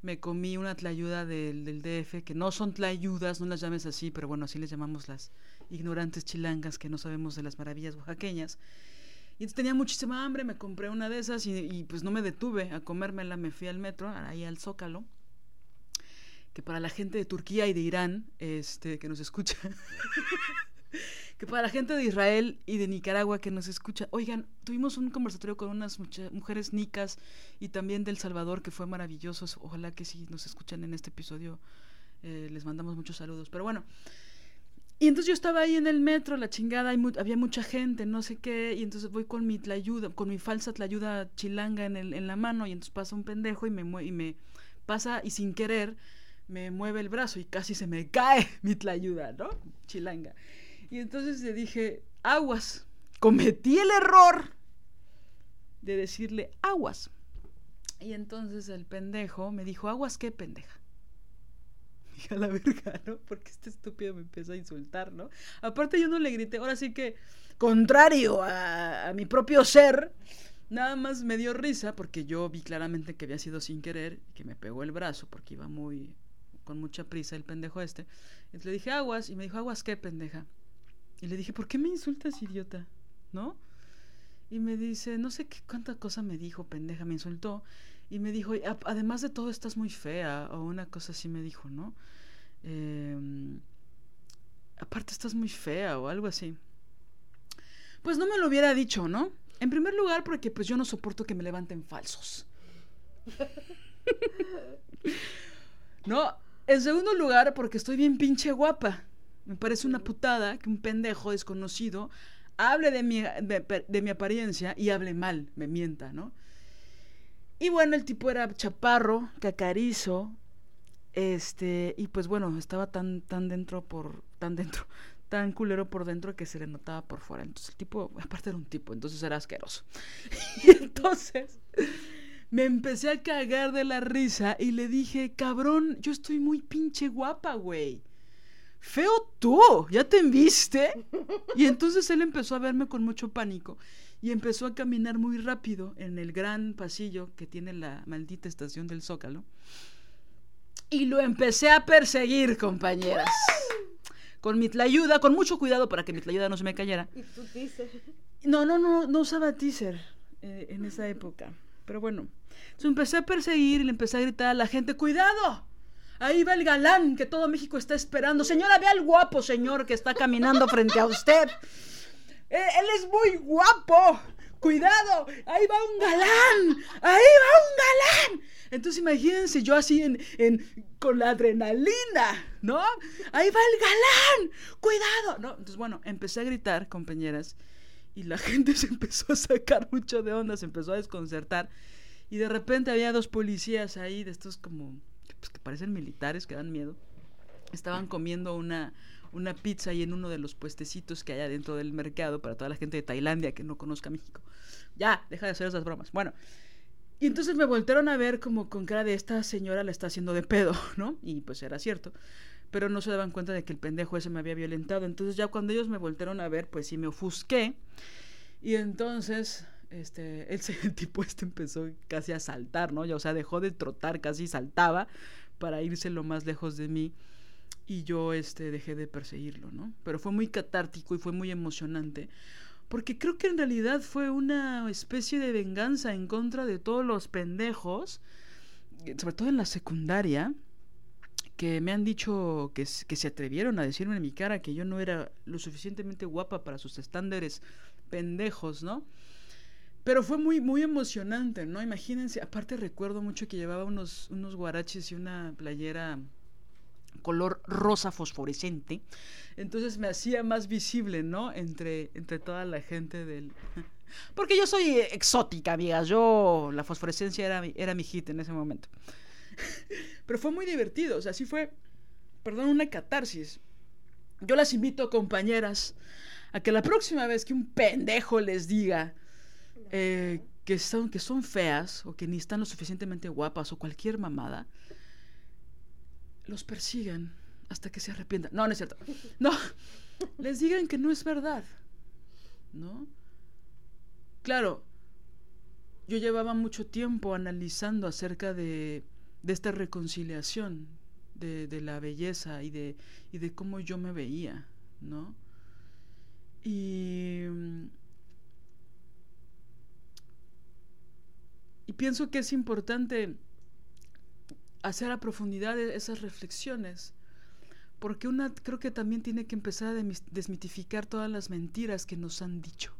me comí una tlayuda del, del, DF, que no son tlayudas, no las llames así, pero bueno, así les llamamos las ignorantes chilangas que no sabemos de las maravillas oaxaqueñas. Y entonces tenía muchísima hambre, me compré una de esas y, y pues no me detuve a comérmela, me fui al metro, ahí al Zócalo que para la gente de Turquía y de Irán, este, que nos escucha, <laughs> <laughs> que para la gente de Israel y de Nicaragua que nos escucha, oigan, tuvimos un conversatorio con unas mujeres nicas y también del Salvador que fue maravilloso. Ojalá que si nos escuchan en este episodio eh, les mandamos muchos saludos. Pero bueno, y entonces yo estaba ahí en el metro, la chingada, había mucha gente, no sé qué, y entonces voy con mi tlayuda, con mi falsa tlayuda chilanga en, el, en la mano, y entonces pasa un pendejo y me, y me pasa, y sin querer, me mueve el brazo y casi se me cae <laughs> mi tlayuda, ¿no? Chilanga. Y entonces le dije, aguas, cometí el error de decirle aguas. Y entonces el pendejo me dijo, aguas, ¿qué pendeja? <laughs> Dije a la verga, ¿no? Porque este estúpido me empezó a insultar, ¿no? Aparte yo no le grité, ahora sí que, contrario a, a mi propio ser, nada más me dio risa porque yo vi claramente que había sido sin querer, que me pegó el brazo porque iba muy, con mucha prisa el pendejo este. Entonces le dije, aguas, y me dijo, aguas, ¿qué pendeja? Y le dije, ¿por qué me insultas, idiota? ¿No? Y me dice, no sé qué cuánta cosa me dijo, pendeja, me insultó. Y me dijo, además de todo, estás muy fea. O una cosa así me dijo, ¿no? Eh, aparte, estás muy fea o algo así. Pues no me lo hubiera dicho, ¿no? En primer lugar, porque pues yo no soporto que me levanten falsos. <laughs> no, en segundo lugar, porque estoy bien pinche guapa. Me parece una putada que un pendejo desconocido hable de mi, de, mi apariencia y hable mal, me mienta, ¿no? Y bueno, el tipo era chaparro, cacarizo, este, y pues bueno, estaba tan, tan dentro por, tan dentro, <laughs> tan culero por dentro que se le notaba por fuera. Entonces el tipo, aparte era un tipo, entonces era asqueroso. <laughs> Y entonces me empecé a cagar de la risa y le dije, cabrón, yo estoy muy pinche guapa, güey feo tú, ya te viste. Y entonces él empezó a verme con mucho pánico y empezó a caminar muy rápido en el gran pasillo que tiene la maldita estación del Zócalo. Y lo empecé a perseguir, compañeras. Con mi tlayuda, con mucho cuidado para que mi tlayuda no se me cayera. ¿Y tu teaser? No, no, no, no usaba teaser eh, en esa época. Pero bueno, entonces empecé a perseguir y le empecé a gritar a la gente, ¡cuidado! Ahí va el galán que todo México está esperando. Señora, vea al guapo señor que está caminando frente a usted. Eh, él es muy guapo. Cuidado, ahí va un galán. Ahí va un galán. Entonces imagínense yo así en, en, con la adrenalina, ¿no? Ahí va el galán. Cuidado. No, entonces bueno, empecé a gritar, compañeras, y la gente <laughs> se empezó a sacar mucho de onda, se empezó a desconcertar. Y de repente había dos policías ahí de estos como pues, que parecen militares, que dan miedo, estaban comiendo una, una pizza ahí en uno de los puestecitos que hay adentro del mercado para toda la gente de Tailandia que no conozca México. Ya, deja de hacer esas bromas. Bueno, y entonces me voltearon a ver como con cara de esta señora la está haciendo de pedo, <laughs> ¿no? Y pues era cierto. pero no se daban cuenta de que el pendejo ese me había violentado. Entonces ya cuando ellos me voltearon a ver, pues sí me ofusqué. Y entonces este, el, tipo este empezó casi a saltar, ¿no? Ya, o sea, dejó de trotar, casi saltaba para irse lo más lejos de mí y yo este dejé de perseguirlo, ¿no? Pero fue muy catártico y fue muy emocionante porque creo que en realidad fue una especie de venganza en contra de todos los pendejos, sobre todo en la secundaria, que me han dicho que, que se atrevieron a decirme en mi cara que yo no era lo suficientemente guapa para sus estándares pendejos, ¿no? Pero fue muy, muy emocionante, ¿no? Imagínense, aparte recuerdo mucho que llevaba unos, unos guaraches y una playera color rosa fosforescente. Entonces me hacía más visible, ¿no? Entre, entre toda la gente del... <laughs> Porque yo soy exótica, amiga. Yo, la fosforescencia era, era mi hit en ese momento. <laughs> Pero fue muy divertido, o sea, sí fue, perdón, una catarsis. Yo las invito, compañeras, a que la próxima vez que un pendejo les diga eh, que, son, que son feas o que ni están lo suficientemente guapas o cualquier mamada, los persigan hasta que se arrepientan. No, no es cierto. No, les digan que no es verdad. ¿No? Claro, yo llevaba mucho tiempo analizando acerca de, de esta reconciliación, de, de, la belleza y de, y de cómo yo me veía, ¿no? Y, y pienso que es importante hacer a profundidad e-, esas reflexiones. Porque una creo que también tiene que empezar a desmitificar todas las mentiras que nos han dicho.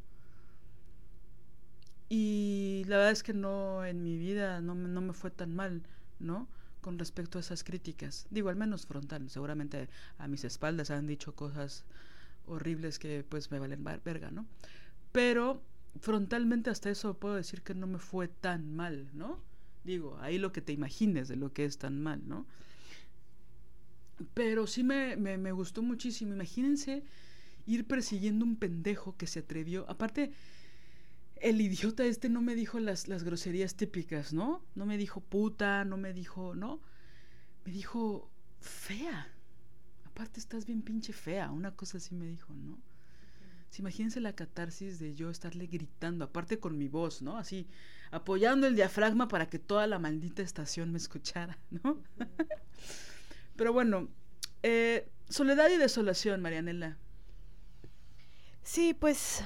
Y la verdad es que no, en mi vida no, no me fue tan mal, ¿no? Con respecto a esas críticas. Digo, al menos frontal. Seguramente a mis espaldas han dicho cosas horribles que pues me valen verga, ¿no? Pero frontalmente hasta eso puedo decir que no me fue tan mal, ¿no? Digo, ahí lo que te imagines de lo que es tan mal, ¿no? Pero sí me, me, gustó muchísimo. Imagínense ir persiguiendo un pendejo que se atrevió. Aparte, el idiota este no me dijo las, las groserías típicas, ¿no? No me dijo puta, no me dijo, ¿no? Me dijo fea. Aparte estás bien pinche fea. Una cosa así me dijo, ¿no? Imagínense la catarsis de yo estarle gritando, aparte con mi voz, ¿no? Así, apoyando el diafragma para que toda la maldita estación me escuchara, <laughs> ¿no? Pero bueno, eh, soledad y desolación, Marianela. Sí, pues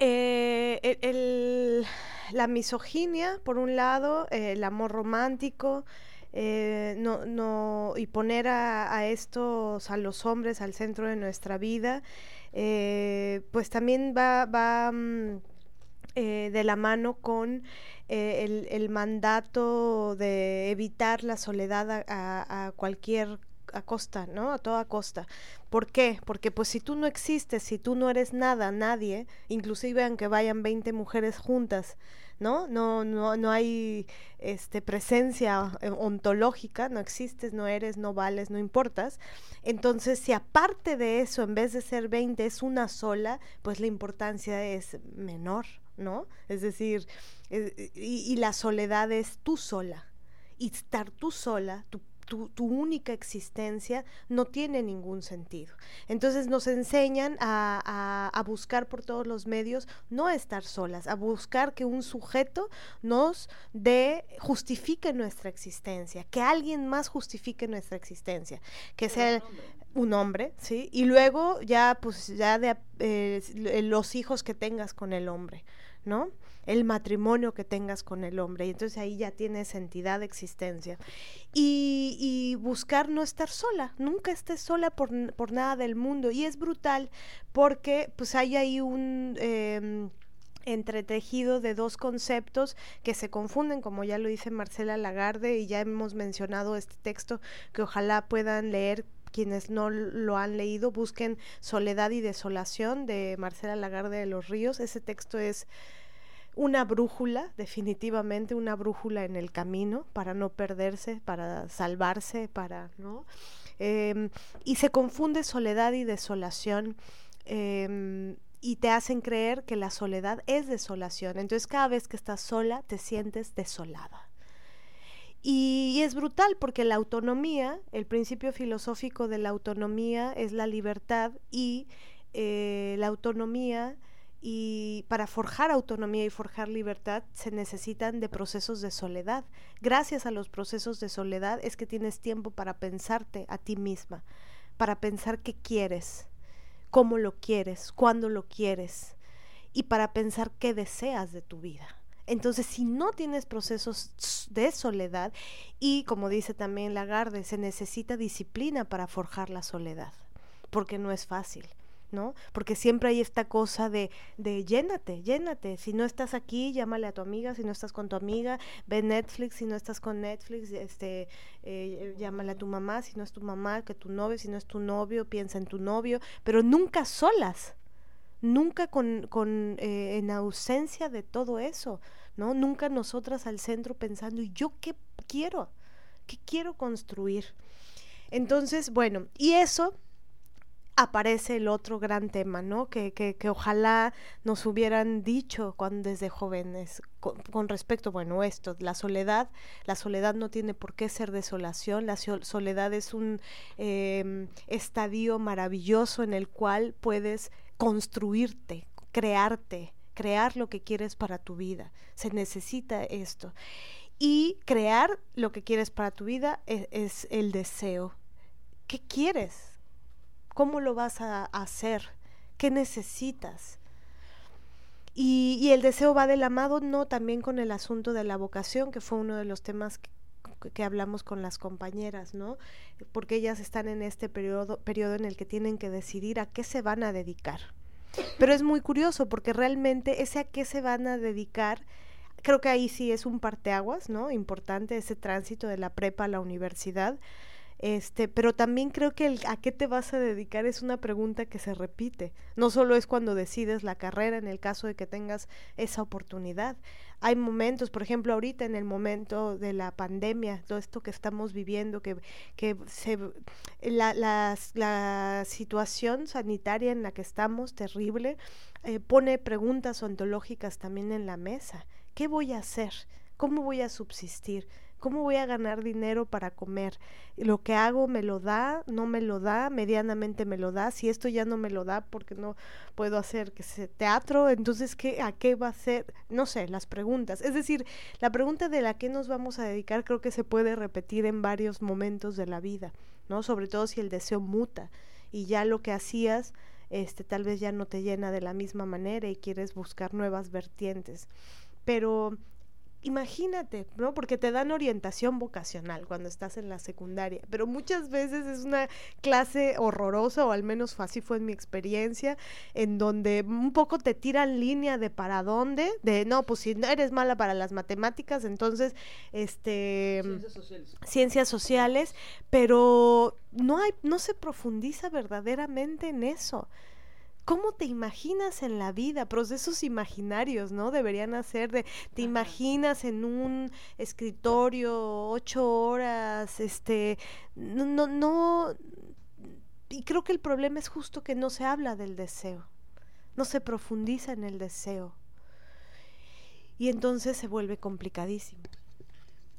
eh, el, la misoginia, por un lado, eh, el amor romántico, no, no, y poner a, a, estos, a los hombres al centro de nuestra vida, eh, pues también va, va mm, eh, de la mano con eh, el, mandato de evitar la soledad a, cualquier a costa, ¿no? A toda costa. ¿Por qué? Porque pues si tú no existes, si tú no eres nada, nadie, inclusive aunque vayan 20 mujeres juntas, ¿no? No, no, no hay este, presencia eh, ontológica, no existes, no eres, no vales, no importas. Entonces, si aparte de eso, en vez de ser 20, es una sola, pues la importancia es menor, ¿no? Es decir, eh, y, la soledad es tú sola. Y estar tú sola, tu tu, única existencia no tiene ningún sentido. Entonces nos enseñan a, buscar por todos los medios no estar solas, a buscar que un sujeto nos dé, justifique nuestra existencia, que alguien más justifique nuestra existencia, que sea un hombre, ¿sí? Y luego ya, pues ya de eh, los hijos que tengas con el hombre, ¿no? El matrimonio que tengas con el hombre. Y entonces ahí ya tienes entidad de existencia. Y, buscar no estar sola, nunca estés sola por, por, nada del mundo. Y es brutal porque pues hay ahí un... Em, entretejido de dos conceptos que se confunden, como ya lo dice Marcela Lagarde, y ya hemos mencionado este texto que ojalá puedan leer quienes no lo han leído, busquen Soledad y Desolación de Marcela Lagarde de los Ríos. Ese texto es una brújula, definitivamente una brújula en el camino para no perderse, para salvarse, para, ¿no? Em, y se confunde soledad y desolación. Em, y te hacen creer que la soledad es desolación. Entonces cada vez que estás sola te sientes desolada. Y, es brutal porque la autonomía, el principio filosófico de la autonomía es la libertad y eh, la autonomía y para forjar autonomía y forjar libertad se necesitan de procesos de soledad. Gracias a los procesos de soledad es que tienes tiempo para pensarte a ti misma, para pensar qué quieres, cómo lo quieres, cuándo lo quieres y para pensar qué deseas de tu vida. Entonces, si no tienes procesos de soledad, y como dice también Lagarde, se necesita disciplina para forjar la soledad, porque no es fácil. ¿No? Porque siempre hay esta cosa de, de llénate, llénate. Si no estás aquí, llámale a tu amiga, si no estás con tu amiga, ve Netflix, si no estás con Netflix, este, eh, llámale a tu mamá, si no es tu mamá, que tu novio, si no es tu novio, piensa en tu novio, pero nunca solas nunca con, con eh, en ausencia de todo eso, ¿no? Nunca nosotras al centro pensando, ¿y yo qué quiero? ¿Qué quiero construir? Entonces, bueno, y eso aparece el otro gran tema, ¿no? Que, que, que ojalá nos hubieran dicho cuando desde jóvenes con, respecto, bueno, esto, la soledad, la soledad no tiene por qué ser desolación, la soledad es un em, estadio maravilloso en el cual puedes construirte, crearte, crear lo que quieres para tu vida. Se necesita esto. Y crear lo que quieres para tu vida es, es el deseo. ¿Qué quieres? ¿Cómo lo vas a hacer? ¿Qué necesitas? Y, el deseo va del amado, no también con el asunto de la vocación, que fue uno de los temas que, que hablamos con las compañeras, ¿no? Porque ellas están en este periodo, periodo en el que tienen que decidir a qué se van a dedicar. Pero es muy curioso porque realmente ese a qué se van a dedicar, creo que ahí sí es un parteaguas, ¿no? Importante ese tránsito de la prepa a la universidad este, pero también creo que el a qué te vas a dedicar es una pregunta que se repite. No solo es cuando decides la carrera, en el caso de que tengas esa oportunidad. Hay momentos, por ejemplo, ahorita en el momento de la pandemia, todo esto que estamos viviendo, que, que se, la, la, situación sanitaria en la que estamos, terrible, eh, pone preguntas ontológicas también en la mesa. ¿Qué voy a hacer? ¿Cómo voy a subsistir? ¿Cómo voy a ganar dinero para comer? Lo que hago me lo da, no me lo da, medianamente me lo da. Si esto ya no me lo da porque no puedo hacer que teatro, entonces ¿qué, ¿a qué va a ser? No sé, las preguntas. Es decir, la pregunta de la que nos vamos a dedicar creo que se puede repetir en varios momentos de la vida, ¿no? Sobre todo si el deseo muta y ya lo que hacías este tal vez ya no te llena de la misma manera y quieres buscar nuevas vertientes. Pero imagínate, ¿no? Porque te dan orientación vocacional cuando estás en la secundaria, pero muchas veces es una clase horrorosa, o al menos así fue en mi experiencia, en donde un poco te tiran línea de para dónde, de no, pues si no eres mala para las matemáticas, entonces, este... Ciencias sociales. Ciencias sociales, pero no hay, no se profundiza verdaderamente en eso. ¿Cómo te imaginas en la vida? Procesos imaginarios, ¿no? Deberían hacer de, te imaginas en un escritorio ocho horas, este, no, no, no, y creo que el problema es justo que no se habla del deseo, no se profundiza en el deseo. Y entonces se vuelve complicadísimo.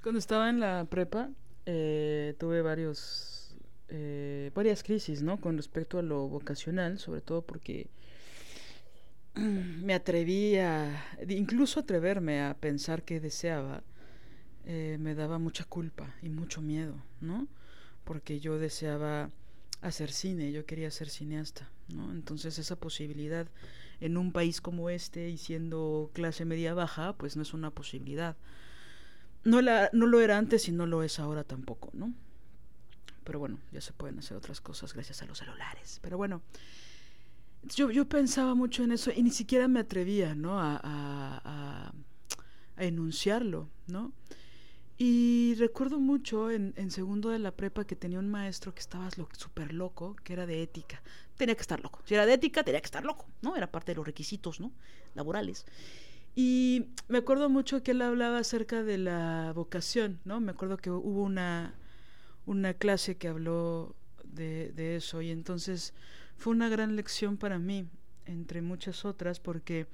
Cuando estaba en la prepa, eh, tuve varios eh, varias crisis, ¿no? Con respecto a lo vocacional, sobre todo porque <clears throat> me atreví a, incluso atreverme a pensar que deseaba, eh, me daba mucha culpa y mucho miedo, ¿no? Porque yo deseaba hacer cine, yo quería ser cineasta, ¿no? Entonces esa posibilidad en un país como este y siendo clase media baja, pues no es una posibilidad. No, la, no lo era antes y no lo es ahora tampoco, ¿no? Pero bueno, ya se pueden hacer otras cosas gracias a los celulares. Pero bueno, yo, yo pensaba mucho en eso y ni siquiera me atrevía, ¿no? A, a, a, enunciarlo, ¿no? Y recuerdo mucho en, en, segundo de la prepa que tenía un maestro que estaba súper loco, que era de ética. Tenía que estar loco. Si era de ética, tenía que estar loco, ¿no? Era parte de los requisitos, ¿no? Laborales. Y me acuerdo mucho que él hablaba acerca de la vocación, ¿no? Me acuerdo que hubo una, una clase que habló de, de eso y entonces fue una gran lección para mí, entre muchas otras, porque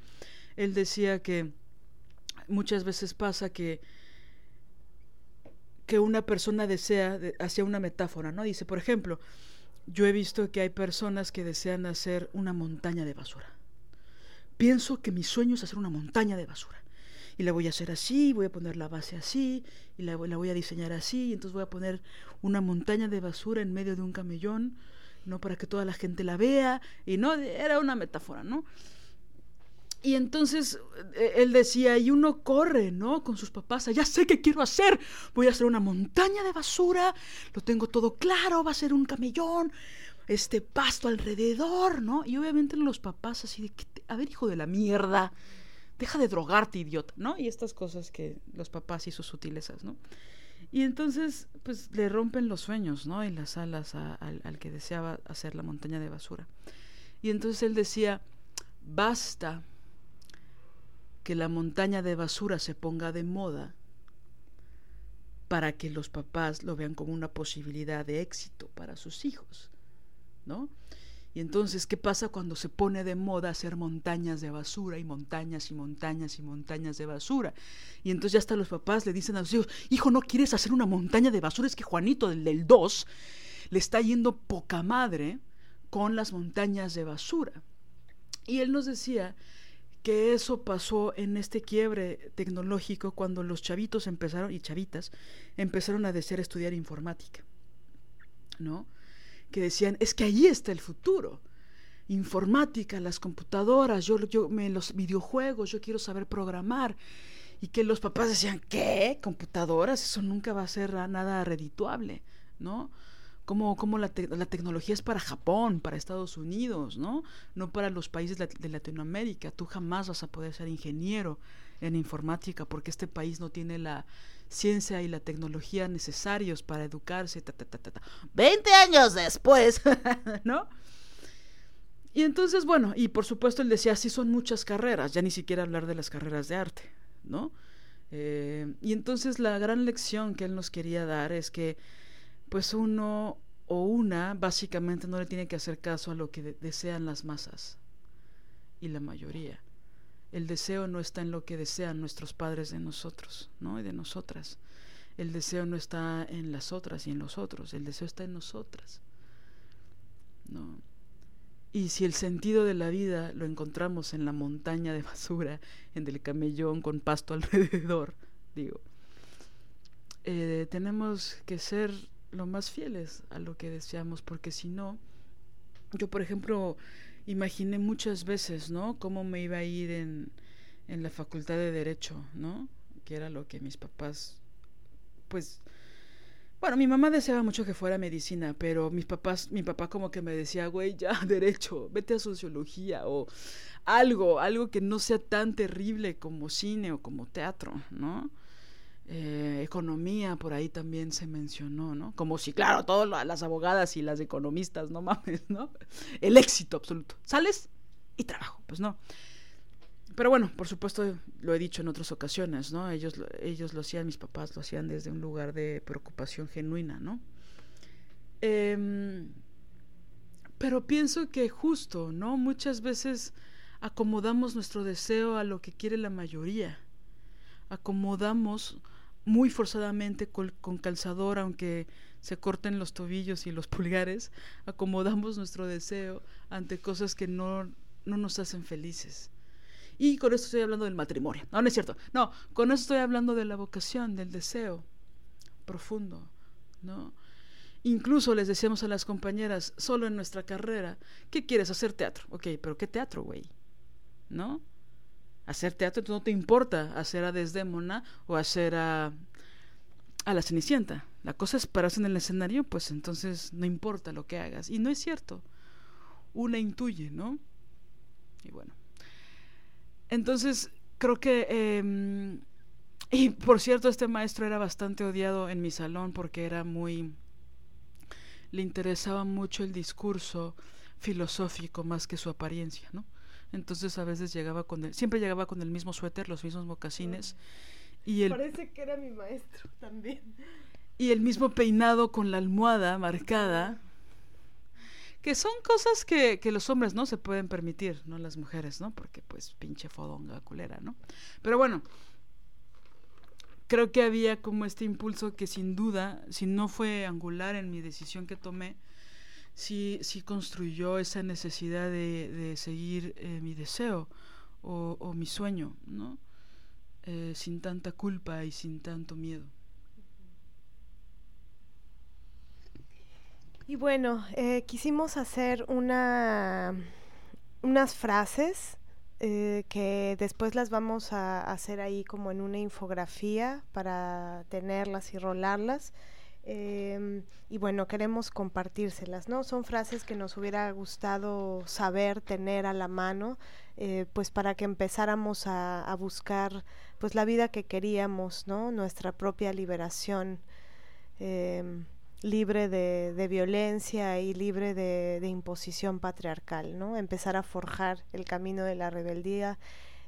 él decía que muchas veces pasa que que una persona desea hacia una metáfora, ¿no? Dice, por ejemplo, yo he visto que hay personas que desean hacer una montaña de basura. Pienso que mi sueño es hacer una montaña de basura. Y la voy a hacer así, voy a poner la base así, y la, voy a diseñar así, y entonces voy a poner una montaña de basura en medio de un camellón, ¿no? Para que toda la gente la vea, y no, era una metáfora, ¿no? Y entonces eh, él decía, y uno corre, ¿no? Con sus papás, ya sé qué quiero hacer, voy a hacer una montaña de basura, lo tengo todo claro, va a ser un camellón, este pasto alrededor, ¿no? Y obviamente los papás así de, a ver, hijo de la mierda, deja de drogarte, idiota, ¿no? Y estas cosas que los papás y sus sutilezas, ¿no? Y entonces, pues le rompen los sueños, ¿no? Y las alas al que deseaba hacer la montaña de basura. Y entonces él decía, basta que la montaña de basura se ponga de moda para que los papás lo vean como una posibilidad de éxito para sus hijos, ¿no? Y entonces, ¿qué pasa cuando se pone de moda hacer montañas de basura y montañas y montañas y montañas de basura? Y entonces ya hasta los papás le dicen a sus hijos, hijo, ¿no quieres hacer una montaña de basura? Es que Juanito, del, del 2, le está yendo poca madre con las montañas de basura. Y él nos decía que eso pasó en este quiebre tecnológico cuando los chavitos empezaron, y chavitas, empezaron a desear estudiar informática, ¿no? Que decían, es que allí está el futuro. Informática, las computadoras, yo, yo me, los videojuegos, yo quiero saber programar. Y que los papás decían, ¿qué? ¿Computadoras? Eso nunca va a ser nada redituable, ¿no? cómo, la, la, tecnología es para Japón, para Estados Unidos, ¿no? No para los países de Latinoamérica. Tú jamás vas a poder ser ingeniero en informática porque este país no tiene la ciencia y la tecnología necesarios para educarse. Ta, 20 años después, <laughs> ¿no? Y entonces, bueno, y por supuesto él decía, sí son muchas carreras, ya ni siquiera hablar de las carreras de arte, ¿no? Eh, y entonces la gran lección que él nos quería dar es que pues uno o una básicamente no le tiene que hacer caso a lo que desean las masas y la mayoría. El deseo no está en lo que desean nuestros padres de nosotros, ¿no? Y de nosotras. El deseo no está en las otras y en los otros, el deseo está en nosotras. ¿No? Y si el sentido de la vida lo encontramos en la montaña de basura, en el camellón con pasto <laughs> alrededor, digo, eh, tenemos que ser lo más fieles a lo que deseamos, porque si no, yo por ejemplo imaginé muchas veces, ¿no? Cómo me iba a ir en, en la facultad de derecho, ¿no? Que era lo que mis papás, pues, bueno, mi mamá deseaba mucho que fuera medicina, pero mis papás, mi papá como que me decía, güey, ya, <laughs> derecho, vete a sociología o algo, algo que no sea tan terrible como cine o como teatro, ¿no? Eh, economía, por ahí también se mencionó, ¿no? Como si, claro, todas las abogadas y las economistas, no mames, ¿no? <laughs> El éxito absoluto. Sales y trabajo, pues no. Pero bueno, por supuesto, lo he dicho en otras ocasiones, ¿no? Ellos, ellos lo hacían, mis papás lo hacían desde un lugar de preocupación genuina, ¿no? Em, pero pienso que justo, ¿no? Muchas veces acomodamos nuestro deseo a lo que quiere la mayoría. Acomodamos muy forzadamente con, calzador, aunque se corten los tobillos y los pulgares, acomodamos nuestro deseo ante cosas que no, no nos hacen felices. Y con esto estoy hablando del matrimonio. No, no es cierto. No, con esto estoy hablando de la vocación, del deseo profundo, ¿no? Incluso les decíamos a las compañeras, solo en nuestra carrera, ¿qué quieres hacer teatro? Ok, pero ¿qué teatro, güey? ¿No? Hacer teatro, no te importa hacer a Desdémona o hacer a, a la Cenicienta. La cosa es pararse en el escenario, pues entonces no importa lo que hagas. Y no es cierto. Una intuye, ¿no? Y bueno. Entonces, creo que... Em, y por cierto, este maestro era bastante odiado en mi salón porque era muy... Le interesaba mucho el discurso filosófico más que su apariencia, ¿no? Entonces a veces llegaba con el, siempre llegaba con el mismo suéter, los mismos mocasines. Y el, Parece que era mi maestro también. Y el mismo peinado con la almohada marcada. Que son cosas que, que los hombres no se pueden permitir, no las mujeres, ¿no? Porque pues pinche fodonga culera, ¿no? Pero bueno, creo que había como este impulso que sin duda, si no fue angular en mi decisión que tomé, sí, sí construyó esa necesidad de, seguir eh, mi deseo o, mi sueño, ¿no? Eh, sin tanta culpa y sin tanto miedo. Y bueno, eh, quisimos hacer una, unas frases que después las vamos a hacer ahí como en una infografía para tenerlas y rolarlas. Em, y bueno, queremos compartírselas, ¿no? Son frases que nos hubiera gustado saber, tener a la mano, eh, pues para que empezáramos a, buscar pues la vida que queríamos, ¿no? Nuestra propia liberación, em, libre de, violencia y libre de, imposición patriarcal, ¿no? Empezar a forjar el camino de la rebeldía,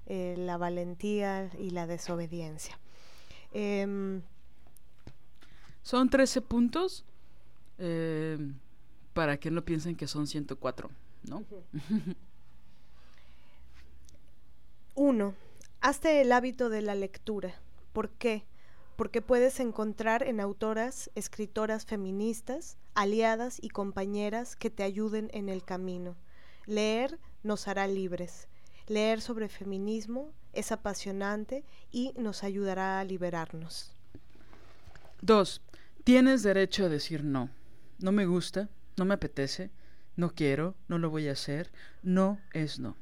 eh, la valentía y la desobediencia. Son 13 puntos eh, para que no piensen que son 104, ¿no? <laughs> Uno, hazte el hábito de la lectura. ¿Por qué? Porque puedes encontrar en autoras, escritoras feministas, aliadas y compañeras que te ayuden en el camino. Leer nos hará libres. Leer sobre feminismo es apasionante y nos ayudará a liberarnos. Dos, Tienes derecho a decir no. No me gusta, no me apetece, no quiero, no lo voy a hacer. No es no.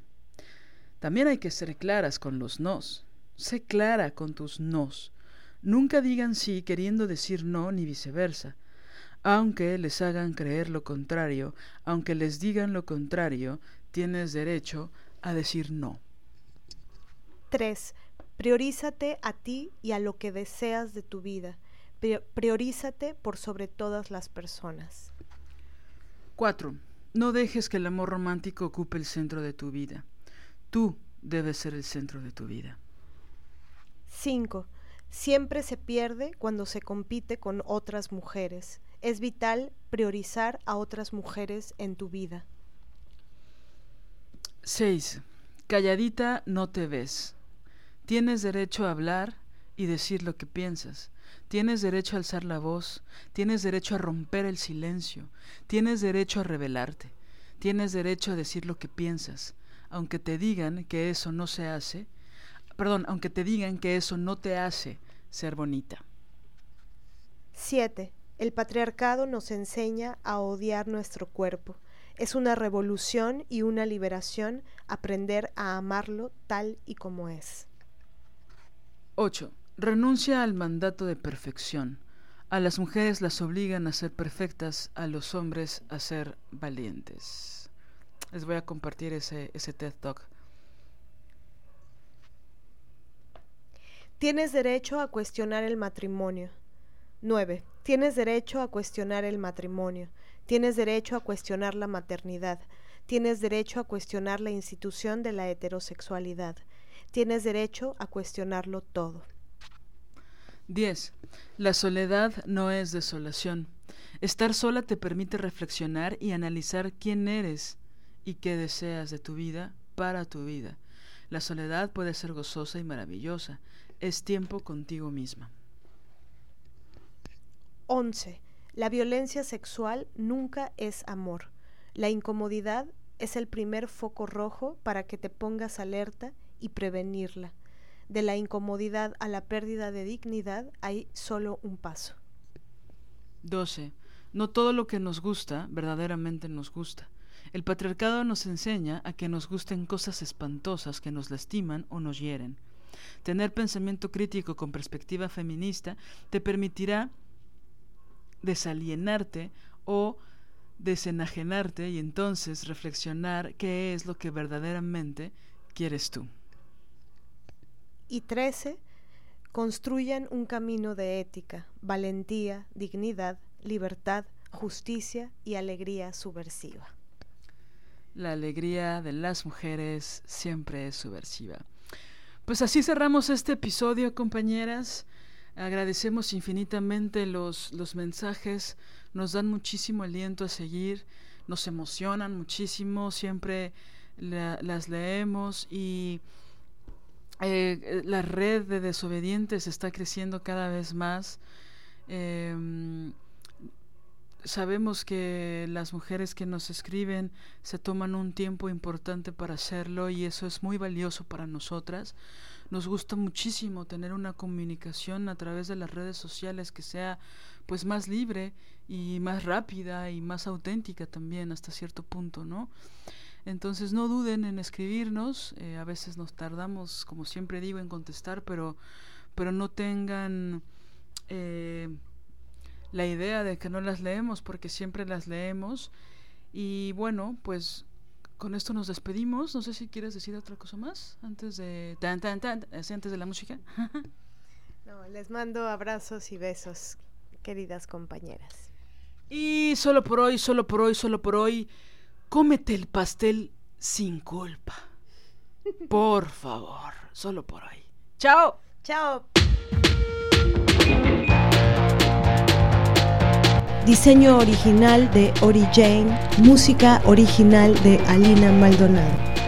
También hay que ser claras con los nos. Sé clara con tus nos. Nunca digan sí queriendo decir no ni viceversa. Aunque les hagan creer lo contrario, aunque les digan lo contrario, tienes derecho a decir no. 3. Priorízate a ti y a lo que deseas de tu vida priorízate por sobre todas las personas. 4. No dejes que el amor romántico ocupe el centro de tu vida. Tú debes ser el centro de tu vida. 5. Siempre se pierde cuando se compite con otras mujeres. Es vital priorizar a otras mujeres en tu vida. 6. Calladita no te ves. Tienes derecho a hablar y decir lo que piensas. Tienes derecho a alzar la voz, tienes derecho a romper el silencio, tienes derecho a revelarte, tienes derecho a decir lo que piensas, aunque te digan que eso no se hace, perdón, aunque te digan que eso no te hace ser bonita. 7. El patriarcado nos enseña a odiar nuestro cuerpo. Es una revolución y una liberación aprender a amarlo tal y como es. 8. Renuncia al mandato de perfección. A las mujeres las obligan a ser perfectas, a los hombres a ser valientes. Les voy a compartir ese, ese TED Talk. Tienes derecho a cuestionar el matrimonio. 9. Tienes derecho a cuestionar el matrimonio. Tienes derecho a cuestionar la maternidad. Tienes derecho a cuestionar la institución de la heterosexualidad. Tienes derecho a cuestionarlo todo. 10. La soledad no es desolación. Estar sola te permite reflexionar y analizar quién eres y qué deseas de tu vida para tu vida. La soledad puede ser gozosa y maravillosa. Es tiempo contigo misma. 11. La violencia sexual nunca es amor. La incomodidad es el primer foco rojo para que te pongas alerta y prevenirla de la incomodidad a la pérdida de dignidad hay solo un paso. 12. No todo lo que nos gusta verdaderamente nos gusta. El patriarcado nos enseña a que nos gusten cosas espantosas que nos lastiman o nos hieren. Tener pensamiento crítico con perspectiva feminista te permitirá desalienarte o desenajenarte y entonces reflexionar qué es lo que verdaderamente quieres tú y 13 construyan un camino de ética, valentía, dignidad, libertad, justicia y alegría subversiva. La alegría de las mujeres siempre es subversiva. Pues así cerramos este episodio, compañeras. Agradecemos infinitamente los, los mensajes, nos dan muchísimo aliento a seguir, nos emocionan muchísimo, siempre las leemos y eh, la red de desobedientes está creciendo cada vez más. Em, sabemos que las mujeres que nos escriben se toman un tiempo importante para hacerlo y eso es muy valioso para nosotras. Nos gusta muchísimo tener una comunicación a través de las redes sociales que sea pues más libre y más rápida y más auténtica también hasta cierto punto, ¿no? Entonces no duden en escribirnos, eh, a veces nos tardamos, como siempre digo, en contestar, pero, pero no tengan eh, la idea de que no las leemos, porque siempre las leemos. Y bueno, pues con esto nos despedimos. No sé si quieres decir otra cosa más antes de tan tan tan, antes de la música. <laughs> no, les mando abrazos y besos, queridas compañeras. Y solo por hoy, solo por hoy, solo por hoy cómete el pastel sin culpa. Por favor, solo por hoy. Chao. Chao. Diseño original de Ori Jane, música original de Alina Maldonado.